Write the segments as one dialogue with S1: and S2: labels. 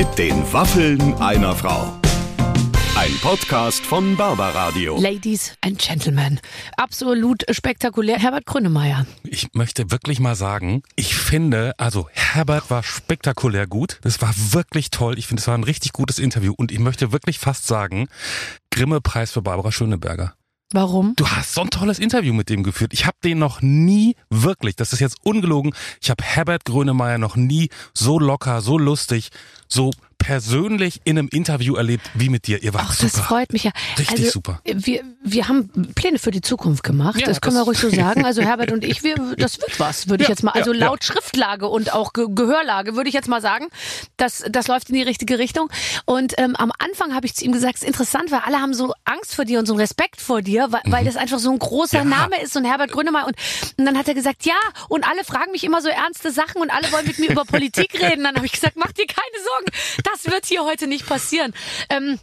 S1: Mit den Waffeln einer Frau. Ein Podcast von Barbaradio.
S2: Ladies and Gentlemen, absolut spektakulär. Herbert Grönemeyer.
S3: Ich möchte wirklich mal sagen, ich finde, also Herbert war spektakulär gut. Das war wirklich toll. Ich finde, es war ein richtig gutes Interview und ich möchte wirklich fast sagen, Grimme-Preis für Barbara Schöneberger.
S2: Warum?
S3: Du hast so ein tolles Interview mit dem geführt. Ich habe den noch nie wirklich, das ist jetzt ungelogen, ich habe Herbert Grönemeyer noch nie so locker, so lustig, so persönlich in einem Interview erlebt wie mit dir. Ihr wart
S2: Ach,
S3: super.
S2: das freut mich ja.
S3: Richtig
S2: also,
S3: super.
S2: Wir, wir haben Pläne für die Zukunft gemacht.
S3: Ja,
S2: das können
S3: das-
S2: wir ruhig so sagen. Also Herbert und ich, wir, das wird was, würde ich
S3: Ja,
S2: jetzt mal. Also
S3: ja,
S2: laut Schriftlage und auch Ge Gehörlage würde ich jetzt mal sagen, das, das läuft in die richtige Richtung. Und ähm, am Anfang habe ich zu ihm gesagt, es ist interessant, weil alle haben so Angst vor dir und so einen Respekt vor dir, weil, weil das einfach so ein großer
S3: Mhm.
S2: Name ist, ein Herbert Grönemeyer. Und, und dann hat er gesagt, ja, und alle fragen mich immer so ernste Sachen und alle wollen mit mir über Politik reden. Dann habe ich gesagt, mach dir keine Sorgen, das wird hier heute nicht passieren. Ähm,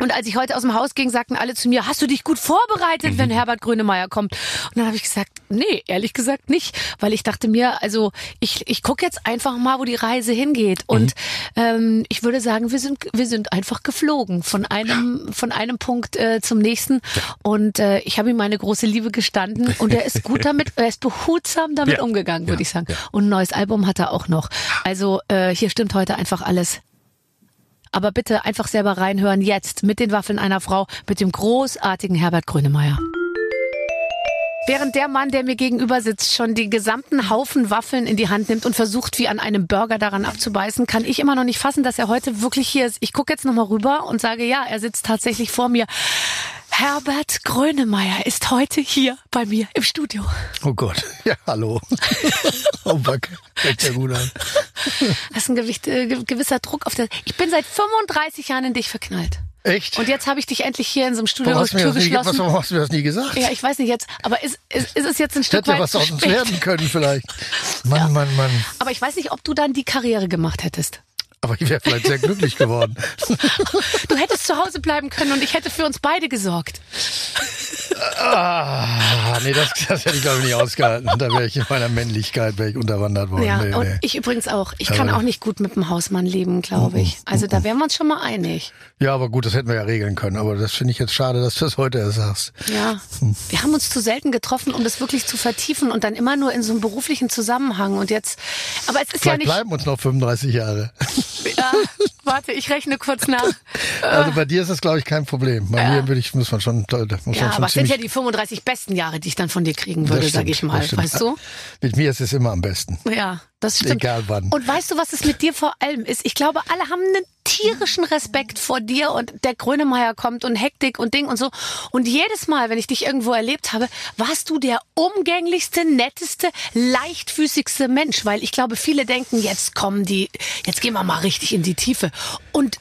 S2: und als ich heute aus dem Haus ging, sagten alle zu mir, hast du dich gut vorbereitet,
S3: Mhm.
S2: wenn Herbert Grönemeyer kommt? Und dann habe ich gesagt, nee, ehrlich gesagt nicht, weil ich dachte mir, also ich, ich gucke jetzt einfach mal, wo die Reise hingeht. Und
S3: Mhm.
S2: ähm, ich würde sagen, wir sind, wir sind einfach geflogen von einem, von einem Punkt äh, zum nächsten. Und äh, ich habe ihm meine große Liebe gestanden und er ist gut damit, er ist behutsam damit
S3: Ja.
S2: umgegangen, würde
S3: Ja.
S2: ich sagen. Und ein neues Album hat er auch noch. Also äh, hier stimmt heute einfach alles. Aber bitte einfach selber reinhören jetzt mit den Waffeln einer Frau, mit dem großartigen Herbert Grönemeyer. Während der Mann, der mir gegenüber sitzt, schon die gesamten Haufen Waffeln in die Hand nimmt und versucht, wie an einem Burger daran abzubeißen, kann ich immer noch nicht fassen, dass er heute wirklich hier ist. Ich gucke jetzt nochmal rüber und sage, ja, er sitzt tatsächlich vor mir. Herbert Grönemeyer ist heute hier bei mir im Studio.
S4: Oh Gott, ja, hallo. oh, Back, fängt ja gut an.
S2: Das ist ein Gewicht, äh, ge- gewisser Druck auf der. Ich bin seit 35 Jahren in dich verknallt.
S4: Echt?
S2: Und jetzt habe ich dich endlich hier in so einem Studio
S4: warum, hast
S2: Tür
S4: das nie, was,
S2: geschlossen.
S4: warum hast du mir das nie gesagt?
S2: Ja, ich weiß nicht jetzt, aber ist, ist, ist es jetzt ein Stück
S4: Hätte ja
S2: weit
S4: was aus uns werden können vielleicht. Mann, Mann, Mann.
S2: Aber ich weiß nicht, ob du dann die Karriere gemacht hättest.
S4: Aber ich wäre vielleicht sehr glücklich geworden.
S2: Du hättest zu Hause bleiben können und ich hätte für uns beide gesorgt.
S4: Ah, nee, das, das hätte ich glaube ich nicht ausgehalten. Da wäre ich in meiner Männlichkeit wäre ich unterwandert worden.
S2: Ja,
S4: nee,
S2: und
S4: nee.
S2: ich übrigens auch. Ich kann auch nicht gut mit dem Hausmann leben, glaube ich. Also da wären wir uns schon mal einig.
S4: Ja, aber gut, das hätten wir ja regeln können. Aber das finde ich jetzt schade, dass du das heute erst sagst.
S2: Ja, wir haben uns zu selten getroffen, um das wirklich zu vertiefen und dann immer nur in so einem beruflichen Zusammenhang. Und jetzt, aber es ist ja
S4: Vielleicht
S2: nicht.
S4: bleiben uns noch 35 Jahre.
S2: Ja, warte, ich rechne kurz nach.
S4: Also bei dir ist das, glaube ich, kein Problem. Bei mir würde ich, muss man schon, muss
S2: Ja,
S4: man schon
S2: aber es sind ja die 35 besten Jahre, die ich dann von dir kriegen würde,
S4: stimmt,
S2: sag ich mal. Weißt du?
S4: Mit mir ist es immer am besten.
S2: Ja, das stimmt.
S4: Egal wann.
S2: Und weißt du, was es mit dir vor allem ist? Ich glaube, alle haben einen tierischen Respekt vor dir und der Grönemeyer kommt und Hektik und Ding und so. Und jedes Mal, wenn ich dich irgendwo erlebt habe, warst du der umgänglichste, netteste, leichtfüßigste Mensch, weil ich glaube, viele denken, jetzt kommen die, jetzt gehen wir mal richtig in die Tiefe. Und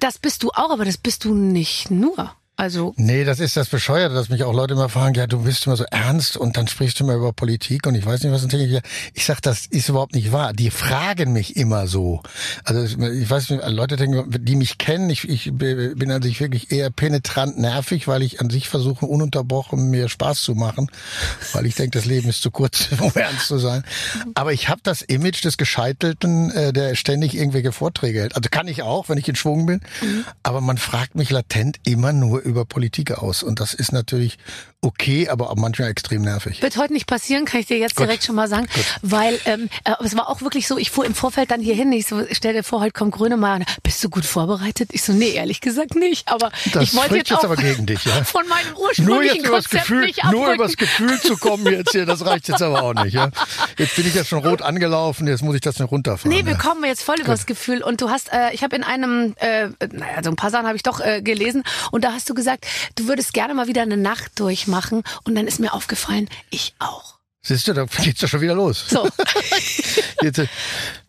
S2: das bist du auch, aber das bist du nicht nur. Also,
S4: Nee, das ist das Bescheuerte, dass mich auch Leute immer fragen, ja, du bist immer so ernst und dann sprichst du immer über Politik und ich weiß nicht, was dann denke ich, sag, das ist überhaupt nicht wahr. Die fragen mich immer so. Also ich weiß nicht, Leute denken, die mich kennen, ich, ich bin an sich wirklich eher penetrant nervig, weil ich an sich versuche, ununterbrochen mir Spaß zu machen, weil ich denke, das Leben ist zu kurz, um ernst zu sein. Aber ich habe das Image des Gescheitelten, äh, der ständig irgendwelche Vorträge hält. Also kann ich auch, wenn ich in Schwung bin, aber man fragt mich latent immer nur über Politik aus. Und das ist natürlich okay, aber auch manchmal extrem nervig.
S2: Wird heute nicht passieren, kann ich dir jetzt direkt schon mal sagen. Weil ähm, äh, es war auch wirklich so, ich fuhr im Vorfeld dann hier hin, ich so, stell dir vor, heute kommt Grönemeyer. Bist du gut vorbereitet? Ich so, nee, ehrlich gesagt nicht. Aber
S4: Das
S2: ich wollte jetzt
S4: jetzt
S2: auch
S4: aber gegen dich, ja?
S2: von meinem
S4: Nur
S2: ursprünglichen
S4: übers
S2: Konzept
S4: Gefühl,
S2: nicht abrücken.
S4: nur übers Gefühl zu kommen jetzt hier, das reicht jetzt aber auch nicht, ja? Jetzt bin ich ja schon rot angelaufen, jetzt muss ich das noch runterfahren.
S2: Nee, wir
S4: ja.
S2: kommen jetzt voll übers Gefühl. Und du hast, äh, ich habe in einem, äh, naja, so ein paar Sachen habe ich doch äh, gelesen. Und da hast du gesagt, du würdest gerne mal wieder eine Nacht durchmachen. Und dann ist mir aufgefallen, ich auch.
S4: Siehst du, da geht's ja schon wieder los.
S2: So.
S4: Jetzt, äh,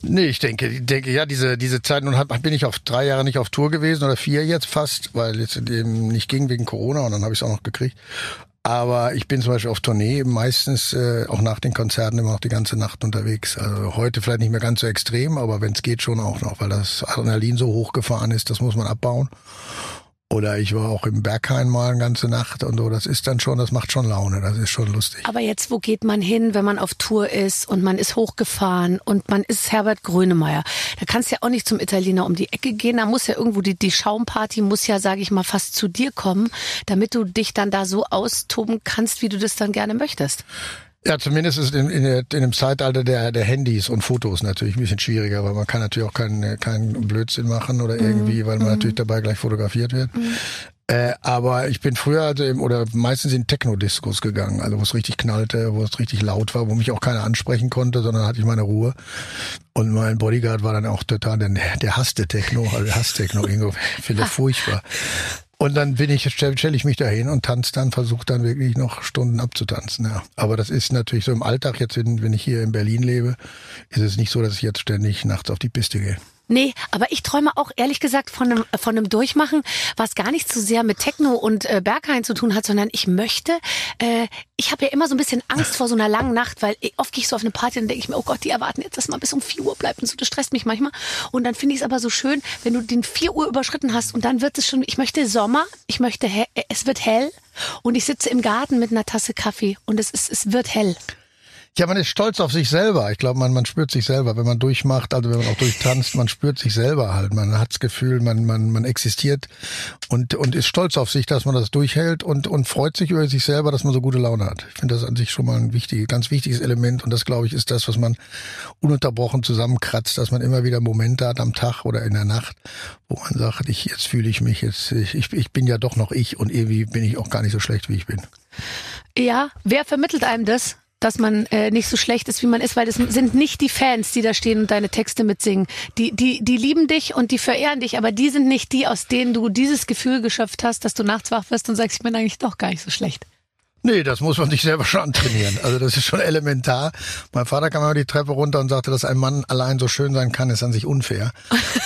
S4: nee, ich denke, ich denke, ja, diese, diese Zeit, nun bin ich auf drei Jahre nicht auf Tour gewesen oder vier jetzt fast, weil es eben nicht ging wegen Corona und dann habe ich es auch noch gekriegt. Aber ich bin zum Beispiel auf Tournee meistens äh, auch nach den Konzerten immer noch die ganze Nacht unterwegs. Also heute vielleicht nicht mehr ganz so extrem, aber wenn es geht schon auch noch, weil das Adrenalin so hochgefahren ist, das muss man abbauen. Oder ich war auch im Berghain mal eine ganze Nacht und so. Das ist dann schon, das macht schon Laune, das ist schon lustig.
S2: Aber jetzt, wo geht man hin, wenn man auf Tour ist und man ist hochgefahren und man ist Herbert Grönemeyer? Da kannst du ja auch nicht zum Italiener um die Ecke gehen. Da muss ja irgendwo die, die Schaumparty muss ja, sage ich mal, fast zu dir kommen, damit du dich dann da so austoben kannst, wie du das dann gerne möchtest.
S4: Ja, zumindest ist es in, in, in dem Zeitalter der, der Handys und Fotos natürlich ein bisschen schwieriger, weil man kann natürlich auch keinen keinen Blödsinn machen oder irgendwie, weil man natürlich dabei gleich fotografiert wird. Äh, aber ich bin früher also im, oder meistens in Techno-Discos gegangen, also wo es richtig knallte, wo es richtig laut war, wo mich auch keiner ansprechen konnte, sondern hatte ich meine Ruhe. Und mein Bodyguard war dann auch total, der, der hasste Techno, also der hasst Techno, Ingo, finde furchtbar. Und dann bin ich, stelle stell ich mich da hin und tanze dann, versuche dann wirklich noch Stunden abzutanzen. Ja. Aber das ist natürlich so im Alltag, jetzt wenn, wenn ich hier in Berlin lebe, ist es nicht so, dass ich jetzt ständig nachts auf die Piste gehe.
S2: Nee, aber ich träume auch ehrlich gesagt von einem, von einem Durchmachen, was gar nicht so sehr mit Techno und äh, Berghain zu tun hat, sondern ich möchte, äh, ich habe ja immer so ein bisschen Angst vor so einer langen Nacht, weil oft gehe ich so auf eine Party und denke ich mir, oh Gott, die erwarten jetzt, dass man bis um 4 Uhr bleibt und so, das stresst mich manchmal. Und dann finde ich es aber so schön, wenn du den 4 Uhr überschritten hast und dann wird es schon, ich möchte Sommer, ich möchte, es wird hell und ich sitze im Garten mit einer Tasse Kaffee und es, ist, es wird hell.
S4: Ja, man ist stolz auf sich selber. Ich glaube, man, man spürt sich selber, wenn man durchmacht, also wenn man auch durchtanzt, man spürt sich selber halt. Man hat das Gefühl, man, man, man existiert und, und ist stolz auf sich, dass man das durchhält und, und freut sich über sich selber, dass man so gute Laune hat. Ich finde das an sich schon mal ein wichtiges, ganz wichtiges Element und das, glaube ich, ist das, was man ununterbrochen zusammenkratzt, dass man immer wieder Momente hat am Tag oder in der Nacht, wo man sagt, ich, jetzt fühle ich mich, jetzt, ich, ich bin ja doch noch ich und irgendwie bin ich auch gar nicht so schlecht, wie ich bin.
S2: Ja, wer vermittelt einem das? Dass man äh, nicht so schlecht ist, wie man ist, weil das sind nicht die Fans, die da stehen und deine Texte mitsingen. Die, die, die lieben dich und die verehren dich, aber die sind nicht die, aus denen du dieses Gefühl geschöpft hast, dass du nachts wach wirst und sagst, ich bin eigentlich doch gar nicht so schlecht.
S4: Nee, das muss man sich selber schon antrainieren. Also das ist schon elementar. Mein Vater kam immer die Treppe runter und sagte, dass ein Mann allein so schön sein kann, ist an sich unfair.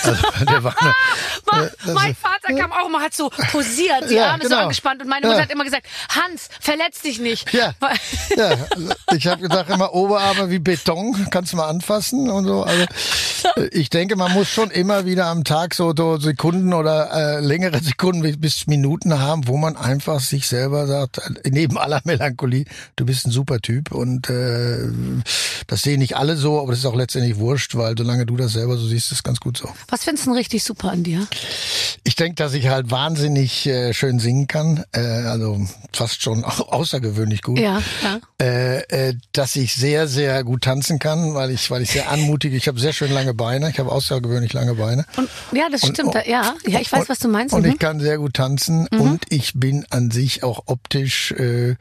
S4: Also der war eine, äh,
S2: mein Vater kam auch immer, hat so posiert, die
S4: Ja,
S2: Arme so
S4: genau.
S2: angespannt und meine
S4: Ja.
S2: Mutter hat immer gesagt, Hans, verletz dich nicht.
S4: Ja, ja, also ich habe gesagt immer Oberarme wie Beton, kannst du mal anfassen und so. Also äh, ich denke, man muss schon immer wieder am Tag so, so Sekunden oder äh, längere Sekunden bis- bis Minuten haben, wo man einfach sich selber sagt, äh, neben aller Melancholie, du bist ein super Typ und äh, das sehen nicht alle so, aber das ist auch letztendlich wurscht, weil solange du das selber so siehst, ist es ganz gut so.
S2: Was findest du denn richtig super an dir?
S4: Ich denke, dass ich halt wahnsinnig äh, schön singen kann, äh, also fast schon au außergewöhnlich gut.
S2: Ja, ja.
S4: Äh, äh, dass ich sehr, sehr gut tanzen kann, weil ich, weil ich sehr anmutige. Ich habe sehr schön lange Beine. Ich habe außergewöhnlich lange Beine.
S2: Und, ja, das
S4: Und-
S2: stimmt. da, ja, ja, ich weiß,
S4: und,
S2: was du meinst.
S4: Und
S2: mhm.
S4: ich kann sehr gut tanzen und ich bin an sich auch optisch, äh,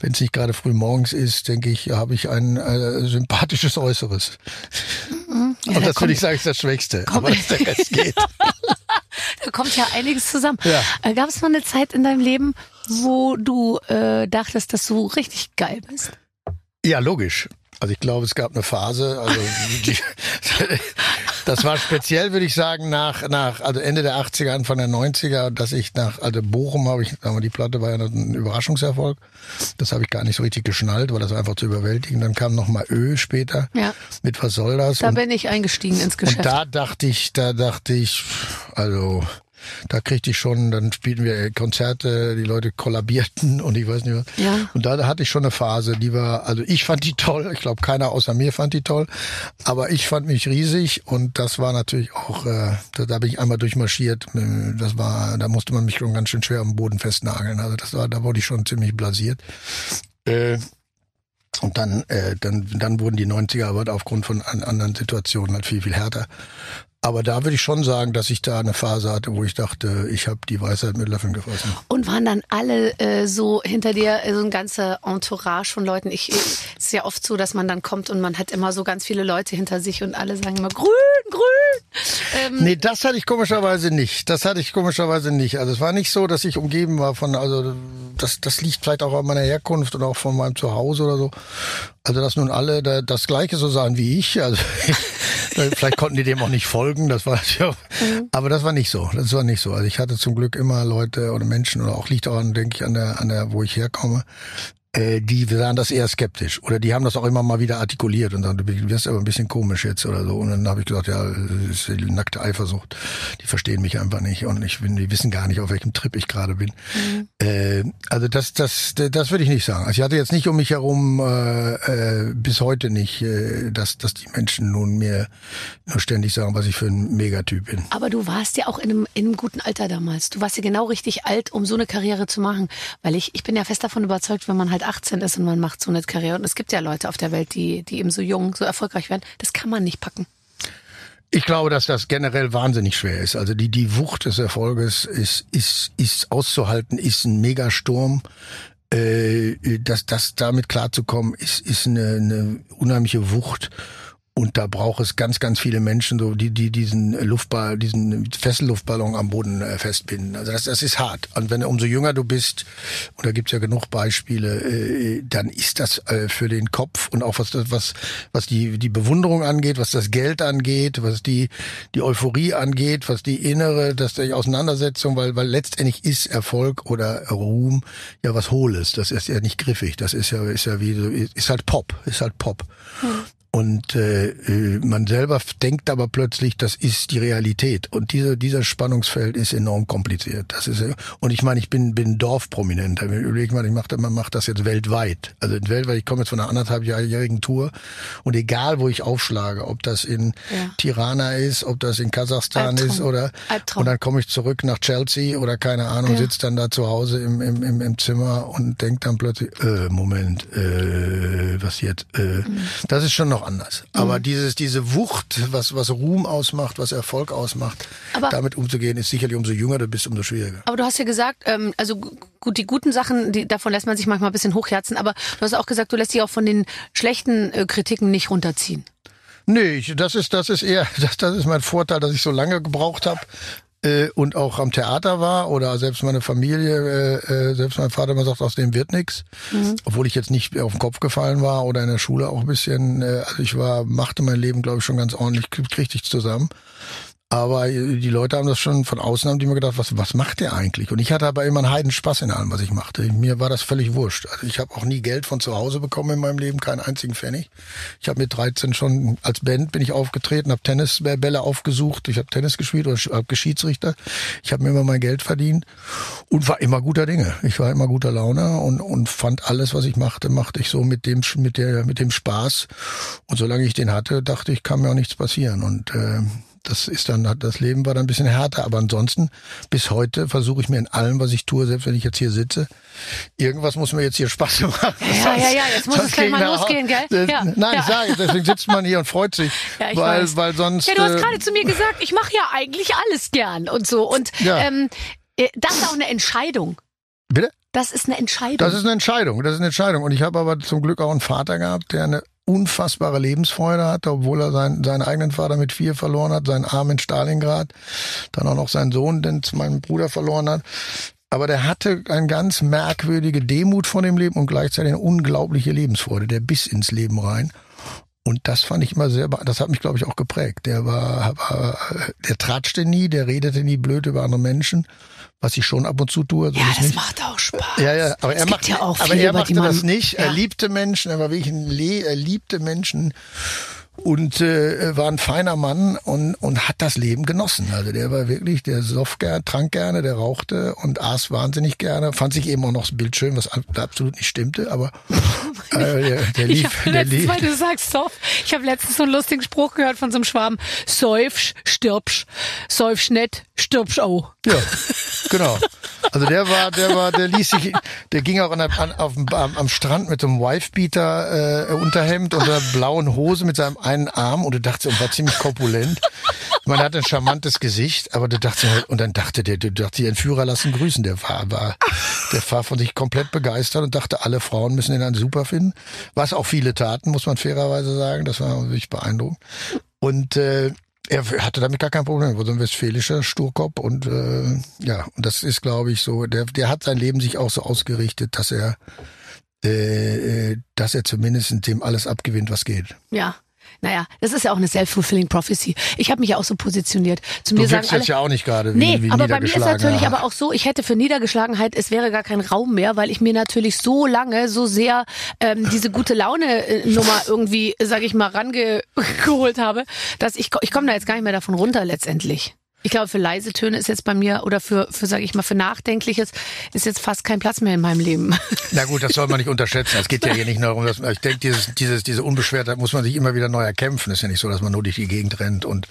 S4: wenn es nicht gerade früh morgens ist, denke ich, habe ich ein äh, sympathisches Äußeres.
S2: Mhm. Ja,
S4: und
S2: da
S4: das
S2: kommt-
S4: würde ich sagen, ist das Schwächste. Aber dass der Rest geht.
S2: Da kommt ja einiges zusammen.
S4: Ja.
S2: Äh, Gab es mal eine Zeit in deinem Leben, wo du äh, dachtest, dass du richtig geil bist?
S4: Ja, logisch. Also ich glaube, es gab eine Phase, also die, das war speziell, würde ich sagen, nach, nach also Ende der 80er, Anfang der 90er, dass ich nach, also Bochum habe ich, aber die Platte war ja ein Überraschungserfolg. Das habe ich gar nicht so richtig geschnallt, weil das war einfach zu überwältigen. Dann kam noch mal Ö später
S2: Ja.
S4: mit Was soll das?
S2: Da
S4: Und-
S2: bin ich eingestiegen ins Geschäft.
S4: und da dachte ich, da dachte ich, also da kriegte ich schon, dann spielten wir Konzerte, die Leute kollabierten und ich weiß nicht was.
S2: Ja.
S4: Und da hatte ich schon eine Phase, die war, also ich fand die toll, ich glaube keiner außer mir fand die toll, aber ich fand mich riesig und das war natürlich auch, äh, da, da bin ich einmal durchmarschiert, Äh, das war, da musste man mich schon ganz schön schwer am Boden festnageln, also das war, da wurde ich schon ziemlich blasiert. Äh, und dann, äh, dann, dann wurden die 90er aber aufgrund von an, anderen Situationen halt viel, viel härter. Aber da würde ich schon sagen, dass ich da eine Phase hatte, wo ich dachte, ich habe die Weisheit mit Löffeln gefressen.
S2: Und waren dann alle äh, so hinter dir, äh, so ein ganzer Entourage von Leuten? Ich, ich, es ist ja oft so, dass man dann kommt und man hat immer so ganz viele Leute hinter sich und alle sagen immer grün, grün. Ähm,
S4: Nee, das hatte ich komischerweise nicht. Das hatte ich komischerweise nicht. Also es war nicht so, dass ich umgeben war von, also das, das liegt vielleicht auch an meiner Herkunft und auch von meinem Zuhause oder so. Also dass nun alle da, das Gleiche so sahen wie ich. Also vielleicht konnten die dem auch nicht folgen. Das war ja, aber das war nicht so. Das war nicht so. Also ich hatte zum Glück immer Leute oder Menschen oder auch liegt auch an, denke ich, an der, an der, wo ich herkomme. Äh, die sahen das eher skeptisch. Oder die haben das auch immer mal wieder artikuliert und sagen, du wirst aber ein bisschen komisch jetzt oder so. Und dann habe ich gesagt, ja, das ist die nackte Eifersucht. Die verstehen mich einfach nicht und ich bin, die wissen gar nicht, auf welchem Trip ich gerade bin. Mhm. Äh, also das, das, das würde ich nicht sagen. Also ich hatte jetzt nicht um mich herum äh, äh, bis heute nicht, äh, dass, dass die Menschen nun mir nur ständig sagen, was ich für ein Megatyp bin.
S2: Aber du warst ja auch in einem, in einem guten Alter damals. Du warst ja genau richtig alt, um so eine Karriere zu machen. Weil ich, ich bin ja fest davon überzeugt, wenn man halt 18 ist und man macht so eine Karriere. Und es gibt ja Leute auf der Welt, die, die eben so jung, so erfolgreich werden. Das kann man nicht packen.
S4: Ich glaube, dass das generell wahnsinnig schwer ist. Also die, die Wucht des Erfolges ist, ist, ist auszuhalten, ist ein Megasturm. Äh, dass das damit klarzukommen, ist, ist eine, eine unheimliche Wucht. Und da braucht es ganz, ganz viele Menschen, so die, die diesen Luftball, diesen Fesselluftballon am Boden äh, festbinden. Also das, das ist hart. Und wenn umso jünger du bist, und da gibt's ja genug Beispiele, äh, dann ist das äh, für den Kopf und auch was was, was die, die Bewunderung angeht, was das Geld angeht, was die, die Euphorie angeht, was die innere, das die Auseinandersetzung, weil, weil letztendlich ist Erfolg oder Ruhm ja was Hohles. Das ist ja nicht griffig. Das ist ja, ist ja wie, ist halt Pop, ist halt Pop. Hm. Und äh, äh, man selber denkt aber plötzlich, das ist die Realität. Und dieser dieser Spannungsfeld ist enorm kompliziert. Das ist und ich meine, ich bin bin Dorfprominent. Überleg mal, ich mache man macht das jetzt weltweit. Also weltweit. Ich komme jetzt von einer anderthalbjährigen Tour und egal wo ich aufschlage, ob das in ja. Tirana ist, ob das in Kasachstan Albtraum. ist oder Albtraum. und dann komme ich zurück nach Chelsea oder keine Ahnung, ja. sitze dann da zu Hause im im im, im Zimmer und denk dann plötzlich, äh, Moment, äh, was jetzt? Äh, mhm. Das ist schon noch noch anders. Aber mhm. dieses, diese Wucht, was, was Ruhm ausmacht, was Erfolg ausmacht, aber damit umzugehen, ist sicherlich umso jünger du bist, umso schwieriger.
S2: Aber du hast ja gesagt, ähm, also gut, die guten Sachen, die, davon lässt man sich manchmal ein bisschen hochherzen, aber du hast auch gesagt, du lässt dich auch von den schlechten äh, Kritiken nicht runterziehen.
S4: Nee, das ist das ist eher das, das ist mein Vorteil, dass ich so lange gebraucht habe, äh, und auch am Theater war oder selbst meine Familie, äh, äh, selbst mein Vater immer sagt, aus dem wird nichts, mhm. obwohl ich jetzt nicht auf den Kopf gefallen war oder in der Schule auch ein bisschen, äh, also ich war, machte mein Leben glaube ich schon ganz ordentlich, kriegte ich zusammen. Aber die Leute haben das schon von außen haben die mir gedacht, was, was macht der eigentlich? Und ich hatte aber immer einen heiden Spaß in allem, was ich machte. Mir war das völlig wurscht. Also ich habe auch nie Geld von zu Hause bekommen in meinem Leben, keinen einzigen Pfennig. Ich habe mit 13 schon als Band bin ich aufgetreten, habe Tennisbälle aufgesucht, ich habe Tennis gespielt oder habe Geschiedsrichter. Ich habe mir immer mein Geld verdient und war immer guter Dinge. Ich war immer guter Laune und, und fand alles, was ich machte, machte ich so mit dem mit der mit dem Spaß. Und solange ich den hatte, dachte ich, kann mir auch nichts passieren. Und äh, das ist dann, das Leben war dann ein bisschen härter. Aber ansonsten, bis heute versuche ich mir in allem, was ich tue, selbst wenn ich jetzt hier sitze, irgendwas muss mir jetzt hier Spaß machen.
S2: Ja, ja, ja, jetzt muss es gleich mal losgehen, gell?
S4: Ja, Nein, ja. ich sage, deswegen sitzt man hier und freut sich. Ja, ich weil, weiß. weil sonst.
S2: Ja, du hast äh, gerade zu mir gesagt, ich mache ja eigentlich alles gern und so. Und ja. ähm, äh, das ist auch eine Entscheidung.
S4: Bitte?
S2: Das ist eine Entscheidung.
S4: Das ist eine Entscheidung. Das ist eine Entscheidung. Und ich habe aber zum Glück auch einen Vater gehabt, der eine unfassbare Lebensfreude hatte, obwohl er seinen, seinen eigenen Vater mit vier verloren hat, seinen Arm in Stalingrad, dann auch noch seinen Sohn, den zu meinem Bruder verloren hat. Aber der hatte eine ganz merkwürdige Demut vor dem Leben und gleichzeitig eine unglaubliche Lebensfreude, der bis ins Leben rein. Und das fand ich immer sehr, das hat mich, glaube ich, auch geprägt. Der war, war der tratschte nie, der redete nie blöd über andere Menschen was ich schon ab und zu tue.
S2: So ja, das nicht. macht auch Spaß.
S4: Ja, ja, aber es er macht
S2: ja auch
S4: aber er machte das nicht. Ja. Er liebte Menschen, er war wirklich ein Le er liebte Menschen und äh, war ein feiner Mann und, und hat das Leben genossen. Also der war wirklich, der soff gern, trank gerne, der rauchte und aß wahnsinnig gerne. Fand sich eben auch noch das Bild schön, was absolut nicht stimmte, aber
S2: äh, der, der lief. Ich der letztens, lief. weil du sagst soff, ich habe letztens so einen lustigen Spruch gehört von so einem Schwaben. Säufsch, stirbsch, säufsch nett, stirbsch auch.
S4: Ja, genau. Also der war, der war, der ließ sich, der ging auch an, an, auf, am, am Strand mit so einem Wifebeater äh, Unterhemd und einer blauen Hose mit seinem einen Arm und du dachtest, er war ziemlich korpulent. Man hat ein charmantes Gesicht, aber du dachtest, und dann dachte der, du dachtest, die Entführer lassen grüßen. Der war, war, der war von sich komplett begeistert und dachte, alle Frauen müssen ihn dann super finden. Was auch viele taten, muss man fairerweise sagen. Das war wirklich beeindruckend. Und äh, er hatte damit gar kein Problem. Er war so ein westfälischer Sturkopf und äh, ja, und das ist, glaube ich, so. Der, der hat sein Leben sich auch so ausgerichtet, dass er, äh, äh dass er zumindest dem alles abgewinnt, was geht.
S2: Ja. Naja, das ist ja auch eine self-fulfilling prophecy. Ich habe mich ja auch so positioniert. Zu mir
S4: Du
S2: sagen
S4: wirkst
S2: alle,
S4: jetzt ja auch nicht gerade
S2: Nee,
S4: wie
S2: aber bei mir ist natürlich aber auch so, ich hätte für Niedergeschlagenheit, es wäre gar kein Raum mehr, weil ich mir natürlich so lange, so sehr ähm, diese gute Laune-Nummer irgendwie, sage ich mal, rangeholt habe, dass ich, ich komme da jetzt gar nicht mehr davon runter letztendlich. Ich glaube, für leise Töne ist jetzt bei mir oder für, für sage ich mal, für Nachdenkliches ist jetzt fast kein Platz mehr in meinem Leben.
S4: Na gut, das soll man nicht unterschätzen. Es geht ja hier nicht nur darum, dass ich denke, dieses, dieses, diese Unbeschwertheit muss man sich immer wieder neu erkämpfen. Es ist ja nicht so, dass man nur durch die Gegend rennt und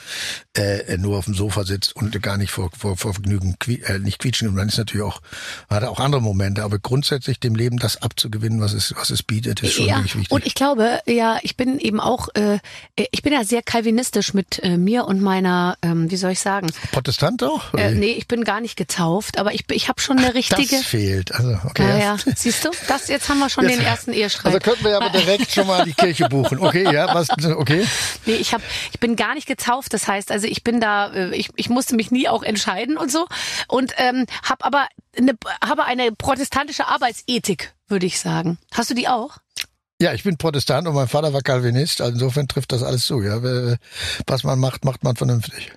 S4: äh, nur auf dem Sofa sitzt und gar nicht vor, vor, vor Vergnügen qui äh, nicht quietschen. Und man ist natürlich auch, hat auch andere Momente, aber grundsätzlich dem Leben das abzugewinnen, was es, was es bietet, ist schon
S2: ja,
S4: wirklich wichtig.
S2: und ich glaube, ja, ich bin eben auch, äh, ich bin ja sehr kalvinistisch mit äh, mir und meiner, ähm, wie soll ich sagen,
S4: Protestant auch?
S2: äh, nee, ich bin gar nicht getauft, aber ich, ich habe schon eine richtige.
S4: das fehlt. Also, okay.
S2: Ja, ja. Siehst du, das jetzt haben wir schon
S4: Jetzt-
S2: den ersten Ehestreit.
S4: Also könnten wir aber direkt schon mal die Kirche buchen. Okay, ja, was, okay.
S2: Nee, ich hab, ich bin gar nicht getauft. Das heißt, also ich bin da, äh, ich, ich musste mich nie auch entscheiden und so und ähm, habe aber eine, habe eine protestantische Arbeitsethik, würde ich sagen. Hast du die auch?
S4: Ja, ich bin Protestant und mein Vater war Calvinist. Also insofern trifft das alles zu. Ja, was man macht, macht man vernünftig.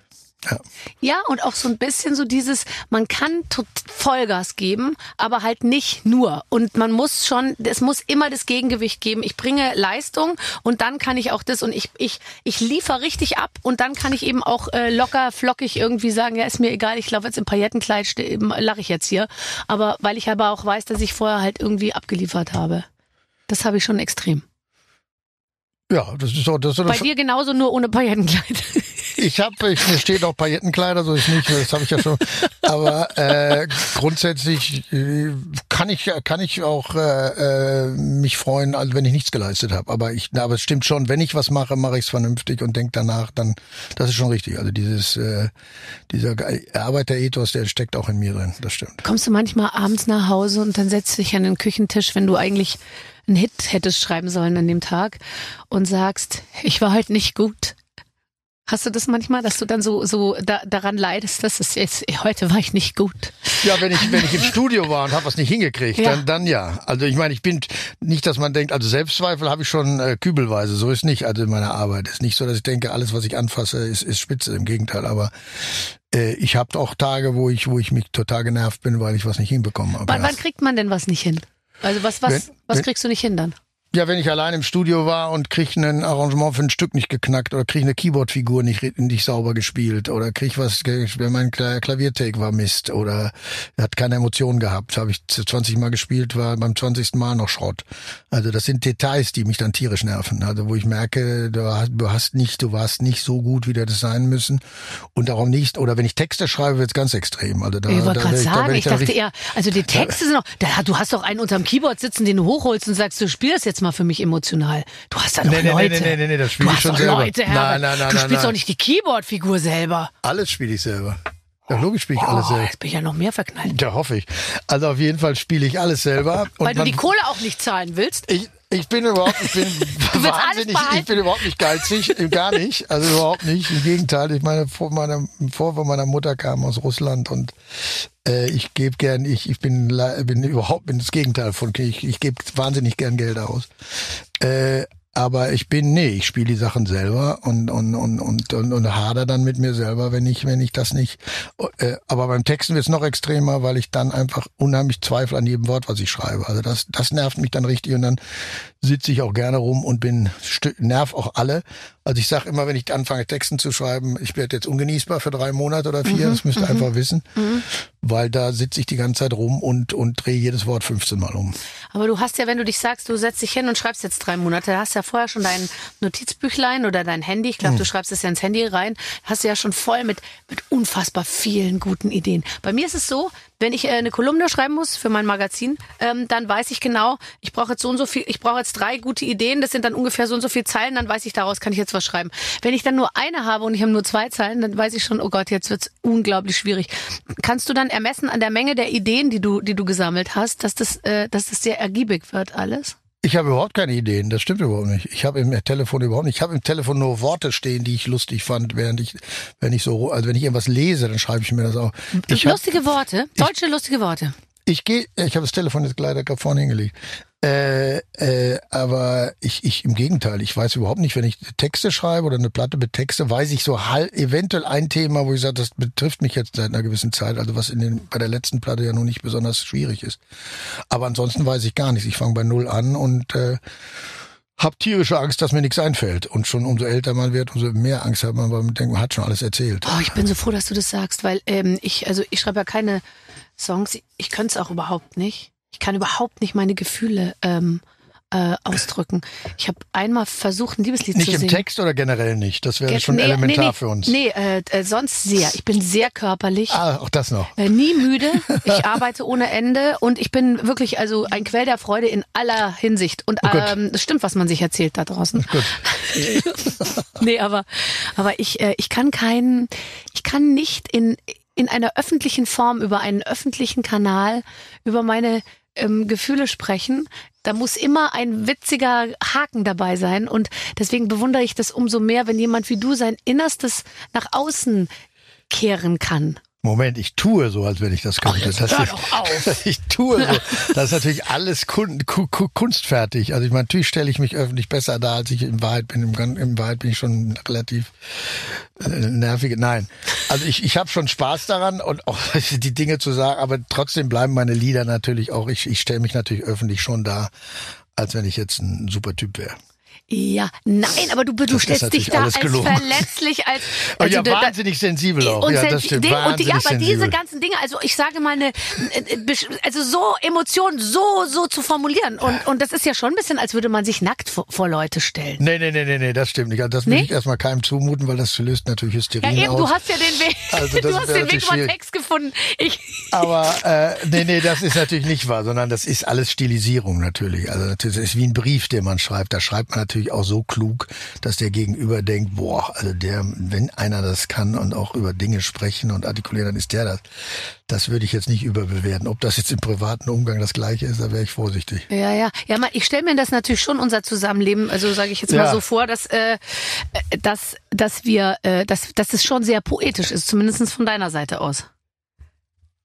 S4: Ja.
S2: Ja, und auch so ein bisschen so dieses, man kann Vollgas geben, aber halt nicht nur. Und man muss schon, es muss immer das Gegengewicht geben. Ich bringe Leistung und dann kann ich auch das und ich, ich, ich liefere richtig ab und dann kann ich eben auch äh, locker, flockig irgendwie sagen, ja, ist mir egal, ich laufe jetzt im Paillettenkleid, lache ich jetzt hier. Aber weil ich aber auch weiß, dass ich vorher halt irgendwie abgeliefert habe. Das habe ich schon extrem.
S4: Ja, das ist so. Das ist
S2: Bei dir genauso nur ohne Paillettenkleid.
S4: ich habe, ich, mir steht auch Paillettenkleider, so ist nicht, das habe ich ja schon. Aber äh, grundsätzlich äh, kann ich kann ich auch äh, äh, mich freuen, also wenn ich nichts geleistet habe. Aber ich, aber es stimmt schon, wenn ich was mache, mache ich es vernünftig und denke danach, dann das ist schon richtig. Also dieses äh, dieser Arbeiterethos, der steckt auch in mir drin. Das stimmt.
S2: Kommst du manchmal abends nach Hause und dann setzt dich an den Küchentisch, wenn du eigentlich einen Hit hättest schreiben sollen an dem Tag und sagst, ich war heute nicht gut. Hast du das manchmal, dass du dann so so da, daran leidest, dass es jetzt heute war ich nicht gut?
S4: Ja, wenn ich wenn ich im Studio war und habe was nicht hingekriegt,
S2: Ja.
S4: dann dann ja. Also ich meine, ich bin nicht, dass man denkt, also Selbstzweifel habe ich schon äh, kübelweise. So ist nicht. Also in meiner Arbeit ist nicht so, dass ich denke, alles was ich anfasse ist ist spitze. Im Gegenteil. Aber äh, ich habe auch Tage, wo ich wo ich mich total genervt bin, weil ich was nicht hinbekommen habe.
S2: Wann, wann kriegt man denn was nicht hin? Also was was
S4: Wenn-
S2: was kriegst du nicht hin dann?
S4: Ja, wenn ich allein im Studio war und krieg ein Arrangement für ein Stück nicht geknackt oder krieg eine Keyboardfigur nicht, nicht sauber gespielt oder krieg was, wenn mein Kla- Klaviertake war Mist oder hat keine Emotionen gehabt, habe ich 20 Mal gespielt, war beim 20. Mal noch Schrott. Also das sind Details, die mich dann tierisch nerven. Also wo ich merke, du hast, nicht, du warst nicht so gut, wie du das sein müssen und darum nicht. Oder wenn ich Texte schreibe, wird's ganz extrem. Also da,
S2: ich wollte gerade
S4: ich-
S2: sagen, ich
S4: dann
S2: dachte eher, also die Texte sind noch, da, du hast doch einen unterm Keyboard sitzen, den du hochholst und sagst, du spiel das jetzt mal für mich emotional. Du hast da doch
S4: Nee, nee, nee,
S2: Leute.
S4: nee, nee, nee, das spiel
S2: du
S4: ich schon
S2: doch
S4: selber.
S2: Leute.
S4: Nein, nein, nein,
S2: Du
S4: nein,
S2: spielst doch
S4: nein.
S2: nicht die Keyboard-Figur selber.
S4: alles spiele ich selber. Ja, logisch spiele ich alles
S2: Oh,
S4: selber.
S2: jetzt bin ich ja noch mehr verknallt.
S4: Ja, hoffe ich. Also auf jeden Fall spiele ich alles selber.
S2: Weil du die Kohle auch nicht zahlen willst.
S4: ich, ich bin überhaupt, ich bin wahnsinnig, ich bin überhaupt nicht geizig, gar nicht, also überhaupt nicht. Im Gegenteil, ich meine, vor meiner, vor von meiner Mutter kam aus Russland und äh, ich gebe gern, ich, ich bin, bin überhaupt bin das Gegenteil von, ich, ich gebe wahnsinnig gern Geld aus. Äh, aber ich bin, nee, ich spiele die Sachen selber und, und, und, und, und, und hader dann mit mir selber, wenn ich, wenn ich das nicht. Äh, aber beim Texten wird es noch extremer, weil ich dann einfach unheimlich zweifle an jedem Wort, was ich schreibe. Also das, das nervt mich dann richtig und dann sitze ich auch gerne rum und bin nerv auch alle. Also ich sage immer, wenn ich anfange Texten zu schreiben, ich werde jetzt ungenießbar für drei Monate oder vier, das müsst ihr einfach wissen, weil da sitze ich die ganze Zeit rum und und drehe jedes Wort 15 Mal um.
S2: Aber du hast ja, wenn du dich sagst, du setzt dich hin und schreibst jetzt drei Monate, da hast ja vorher schon dein Notizbüchlein oder dein Handy, ich glaube, du schreibst es ja ins Handy rein, hast du ja schon voll mit, mit unfassbar vielen guten Ideen. Bei mir ist es so, wenn ich äh, eine Kolumne schreiben muss für mein Magazin, ähm, dann weiß ich genau, ich brauche jetzt so und so viel, ich brauche jetzt drei gute Ideen, das sind dann ungefähr so und so viele Zeilen, dann weiß ich, daraus kann ich jetzt was schreiben. Wenn ich dann nur eine habe und ich habe nur zwei Zeilen, dann weiß ich schon, oh Gott, jetzt wird's unglaublich schwierig. Kannst du dann ermessen an der Menge der Ideen, die du, die du gesammelt hast, dass das, äh, dass das sehr ergiebig wird alles?
S4: Ich habe überhaupt keine Ideen, das stimmt überhaupt nicht. Ich habe im Telefon überhaupt nicht. Ich habe im Telefon nur Worte stehen, die ich lustig fand, während ich, wenn ich so, also wenn ich irgendwas lese, dann schreibe ich mir das auch. Ich
S2: lustige Worte, deutsche lustige Worte.
S4: Ich gehe, ich habe das Telefon jetzt leider vorne hingelegt. Äh, äh, aber ich, ich im Gegenteil, ich weiß überhaupt nicht, wenn ich Texte schreibe oder eine Platte mit Texte, weiß ich so halt eventuell ein Thema, wo ich sage, das betrifft mich jetzt seit einer gewissen Zeit, also was in den, bei der letzten Platte ja noch nicht besonders schwierig ist. Aber ansonsten weiß ich gar nichts. Ich fange bei null an und äh, hab tierische Angst, dass mir nichts einfällt. Und schon umso älter man wird, umso mehr Angst hat man, weil man denkt, man hat schon alles erzählt.
S2: Oh, ich bin so froh, dass du das sagst, weil ähm, ich, also ich schreibe ja keine Songs, ich könnte es auch überhaupt nicht. Ich kann überhaupt nicht meine Gefühle ähm, äh, ausdrücken. Ich habe einmal versucht, ein Liebeslied
S4: nicht
S2: zu singen.
S4: Nicht im Text oder generell nicht? Das wäre schon
S2: nee,
S4: elementar
S2: nee, nee,
S4: für uns.
S2: Nee, äh, äh, sonst sehr. Ich bin sehr körperlich.
S4: Ah, auch das noch.
S2: Äh, nie müde. Ich arbeite ohne Ende und ich bin wirklich also ein Quell der Freude in aller Hinsicht. Und
S4: Oh
S2: ähm, es stimmt, was man sich erzählt da draußen.
S4: Gut.
S2: nee, aber aber ich äh, ich kann keinen ich kann nicht in in einer öffentlichen Form über einen öffentlichen Kanal über meine ähm, Gefühle sprechen. Da muss immer ein witziger Haken dabei sein und deswegen bewundere ich das umso mehr, wenn jemand wie du sein Innerstes nach außen kehren kann.
S4: Moment, ich tue so, als wenn ich das könnte.
S2: jetzt
S4: das
S2: hör
S4: ist,
S2: doch auf.
S4: Ich tue so. Das ist natürlich alles kun, ku, ku, kunstfertig. Also ich meine, natürlich stelle ich mich öffentlich besser dar, als ich in Wahrheit bin. Im, in Wahrheit bin ich schon relativ äh, nervig. Nein, also ich, ich habe schon Spaß daran und auch die Dinge zu sagen, aber trotzdem bleiben meine Lieder natürlich auch. Ich, ich stelle mich natürlich öffentlich schon dar, als wenn ich jetzt ein super Typ wäre.
S2: Ja, nein, aber du, du stellst dich da als
S4: gelogen.
S2: verletzlich, als
S4: Aber ja,
S2: da- da-
S4: wahnsinnig sensibel auch. Ja, das stimmt.
S2: Ding- und die, ja,
S4: wahnsinnig
S2: aber diese
S4: sensibel.
S2: ganzen Dinge, also ich sage mal eine, äh, also so Emotionen so so zu formulieren und und das ist ja schon ein bisschen, als würde man sich nackt vor, vor Leute stellen.
S4: Nee, nee, nee, nee, nee, das stimmt nicht. Also das will
S2: Nee?
S4: ich erstmal keinem zumuten, weil das löst natürlich
S2: Ja,
S4: Hysterien
S2: eben,
S4: aus.
S2: du hast ja den Weg,
S4: Also
S2: du hast den Weg über den. Text gefunden. Ich,
S4: Aber äh, nee, nee, das ist natürlich nicht wahr, sondern das ist alles Stilisierung natürlich. Also das ist wie ein Brief, den man schreibt. Da schreibt man natürlich auch so klug, dass der Gegenüber denkt, boah, also der, wenn einer das kann und auch über Dinge sprechen und artikulieren, dann ist der das. Das würde ich jetzt nicht überbewerten. Ob das jetzt im privaten Umgang das gleiche ist, da wäre ich vorsichtig.
S2: ja, ja, ja, ich stelle mir das natürlich schon unser Zusammenleben, also sage ich jetzt mal
S4: Ja.
S2: so vor, dass äh, äh, dass dass wir, äh, dass dass es schon sehr poetisch ist, zumindest von deiner Seite aus.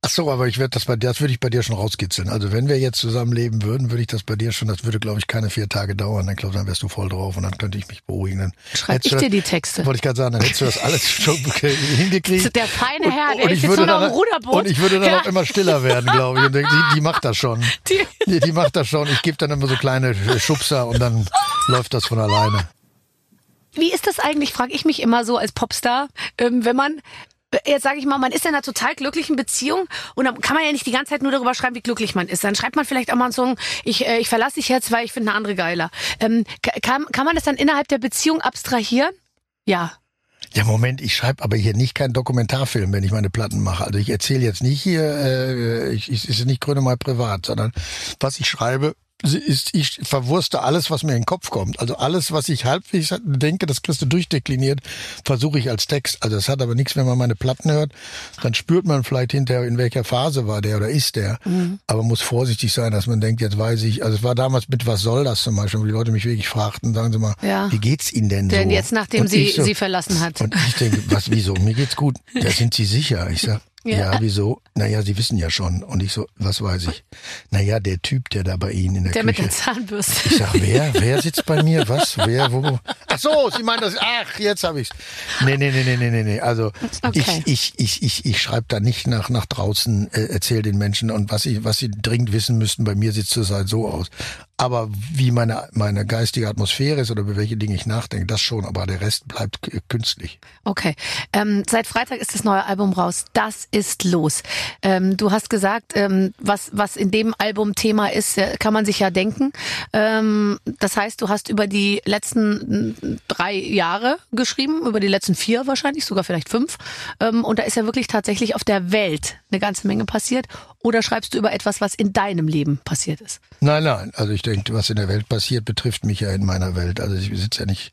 S4: Ach so, aber ich werde das bei dir, das würde ich bei dir schon rauskitzeln. Also wenn wir jetzt zusammenleben würden, würde ich das bei dir schon, das würde glaube ich keine vier Tage dauern. Dann glaube dann wärst du voll drauf und dann könnte ich mich beruhigen. Dann
S2: Schreib ich
S4: du
S2: dir
S4: das-
S2: die Texte.
S4: Wollte ich gerade sagen, dann hättest du das alles schon hingekriegt.
S2: Der feine Herr,
S4: und
S2: ist
S4: ich würde dann, und ich würde dann
S2: Ja.
S4: auch immer stiller werden, glaube ich. Und denke, die, die macht das schon.
S2: Die-
S4: Die, die macht das schon. Ich gebe dann immer so kleine Schubser und dann läuft das von alleine.
S2: Wie ist das eigentlich, frage ich mich immer so als Popstar, ähm, wenn man, jetzt sage ich mal, man ist in einer total glücklichen Beziehung und dann kann man ja nicht die ganze Zeit nur darüber schreiben, wie glücklich man ist. Dann schreibt man vielleicht auch mal einen Song, ich, äh, ich verlasse dich jetzt, weil ich finde eine andere geiler. Ähm, ka- kann, kann man das dann innerhalb der Beziehung abstrahieren? Ja.
S4: Ja, Moment, ich schreibe aber hier nicht keinen Dokumentarfilm, wenn ich meine Platten mache. Also ich erzähle jetzt nicht hier, äh, ich, ich ist nicht Grönemeyer privat, sondern was ich schreibe, ich verwurste alles, was mir in den Kopf kommt. Also alles, was ich halbwegs denke, das kriegst du durchdekliniert, versuche ich als Text. Also es hat aber nichts, wenn man meine Platten hört, dann spürt man vielleicht hinterher, in welcher Phase war der oder ist der. Aber muss vorsichtig sein, dass man denkt, jetzt weiß ich, also es war damals mit Was soll das zum Beispiel, wo die Leute mich wirklich fragten, sagen sie mal,
S2: Ja.
S4: wie geht's Ihnen denn
S2: Denn
S4: so?
S2: jetzt, nachdem
S4: Und
S2: sie
S4: so,
S2: sie verlassen hat.
S4: und ich denke, was, wieso? Mir geht's gut. Da sind Sie sicher. Ich sag,
S2: Ja.
S4: ja, wieso? Naja, Sie wissen ja schon. Und ich so, was weiß ich? Naja, der Typ, der da bei Ihnen in der,
S2: Der mit
S4: Küche.
S2: der Zahnbürste.
S4: Ich sag, wer? Wer sitzt bei mir? Was? Wer? Wo? Ach so, Sie meinen das? Ach, jetzt habe ich's. Nee, nee, nee, nee, nee, nee, nee. Also
S2: Okay.
S4: ich, ich, ich, ich, ich schreibe da nicht nach nach draußen, äh, erzähl den Menschen und was ich, was sie dringend wissen müssten. Bei mir sieht es halt so aus. Aber wie meine meine geistige Atmosphäre ist oder über welche Dinge ich nachdenke, das schon. Aber der Rest bleibt künstlich.
S2: Okay. Ähm, seit Freitag ist das neue Album raus. Das ist los. Ähm, du hast gesagt, ähm, was, was in dem Album Thema ist, äh, kann man sich ja denken. Ähm, das heißt, du hast über die letzten mm, drei Jahre geschrieben, über die letzten vier wahrscheinlich, sogar vielleicht fünf. Ähm, und da ist ja wirklich tatsächlich auf der Welt eine ganze Menge passiert. Oder schreibst du über etwas, was in deinem Leben passiert ist?
S4: Nein, nein. Also ich denke, was in der Welt passiert, betrifft mich ja in meiner Welt. Also ich sitze ja nicht,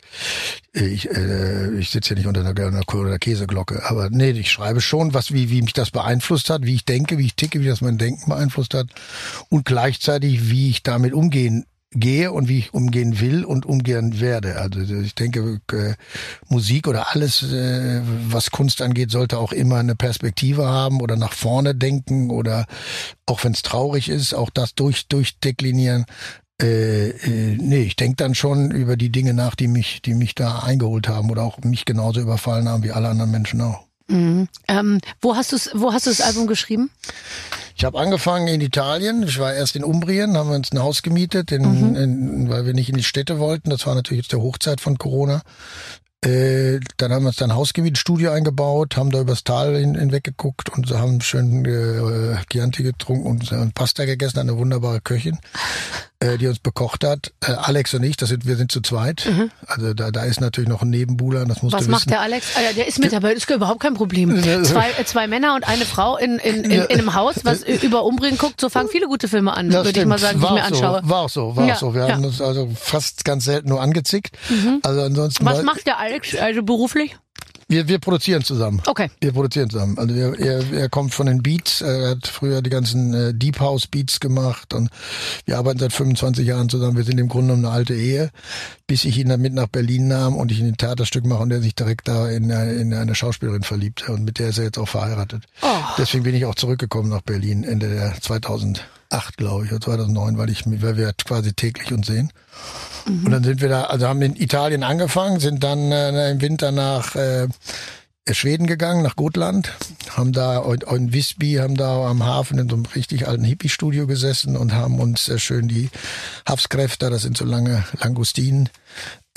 S4: ich, äh, ich sitze ja nicht unter einer, einer, einer Käseglocke. Aber nee, ich schreibe schon, was wie wie mich das beeinflusst hat, wie ich denke, wie ich ticke, wie das mein Denken beeinflusst hat und gleichzeitig wie ich damit umgehen gehe und wie ich umgehen will und umgehen werde. Also ich denke, äh, Musik oder alles, äh, was Kunst angeht, sollte auch immer eine Perspektive haben oder nach vorne denken oder auch wenn es traurig ist, auch das durch durchdeklinieren. äh, äh, nee, ich denke dann schon über die Dinge nach, die mich, die mich da eingeholt haben oder auch mich genauso überfallen haben wie alle anderen Menschen auch.
S2: Mhm. Ähm, wo hast du wo hast du das Album geschrieben?
S4: Ich habe angefangen in Italien. Ich war erst in Umbrien, haben wir uns ein Haus gemietet, in,
S2: Mhm.
S4: in, weil wir nicht in die Städte wollten. Das war natürlich jetzt der Hochzeit von Corona. Äh, dann haben wir uns dann ein Haus gemietet, Studio eingebaut, haben da übers Tal hin, hinweg geguckt und haben schön äh, Chianti getrunken und äh, Pasta gegessen, eine wunderbare Köchin, äh, die uns bekocht hat. Äh, Alex und ich, das sind, wir sind zu zweit. Also da, da ist natürlich noch ein Nebenbuhler, das musst
S2: Mhm. Was
S4: du
S2: macht
S4: wissen.
S2: der Alex? Ah, ja, der ist mit dabei, ist überhaupt kein Problem. Zwei, äh, zwei Männer und eine Frau in, in, in, in einem Haus, was über Umbringen guckt, so fangen viele gute Filme an, würde ich mal sagen, die ich mir anschaue.
S4: So, war auch so, war
S2: Ja,
S4: auch so. Wir
S2: ja. Mhm.
S4: haben uns also fast ganz selten nur angezickt. Also ansonsten
S2: Was macht der Alex, also beruflich?
S4: Wir, wir produzieren zusammen.
S2: Okay.
S4: Wir produzieren zusammen. Also er, er, er kommt von den Beats, er hat früher die ganzen äh, Deep House Beats gemacht und wir arbeiten seit 25 Jahren zusammen. Wir sind im Grunde genommen eine alte Ehe, bis ich ihn dann mit nach Berlin nahm und ich ihn ein Theaterstück mache und er sich direkt da in, eine- in eine Schauspielerin verliebt und mit der ist er jetzt auch verheiratet.
S2: Oh.
S4: Deswegen bin ich auch zurückgekommen nach Berlin Ende der 2008, glaube ich, oder 2009, weil ich weil wir quasi täglich uns sehen. Und dann sind wir da, also haben in Italien angefangen, sind dann äh, im Winter nach äh, Schweden gegangen, nach Gotland, haben da in, Visby, haben da am Hafen in so einem richtig alten Hippie-Studio gesessen und haben uns äh, schön die Hafskräfte, das sind so lange Langustinen,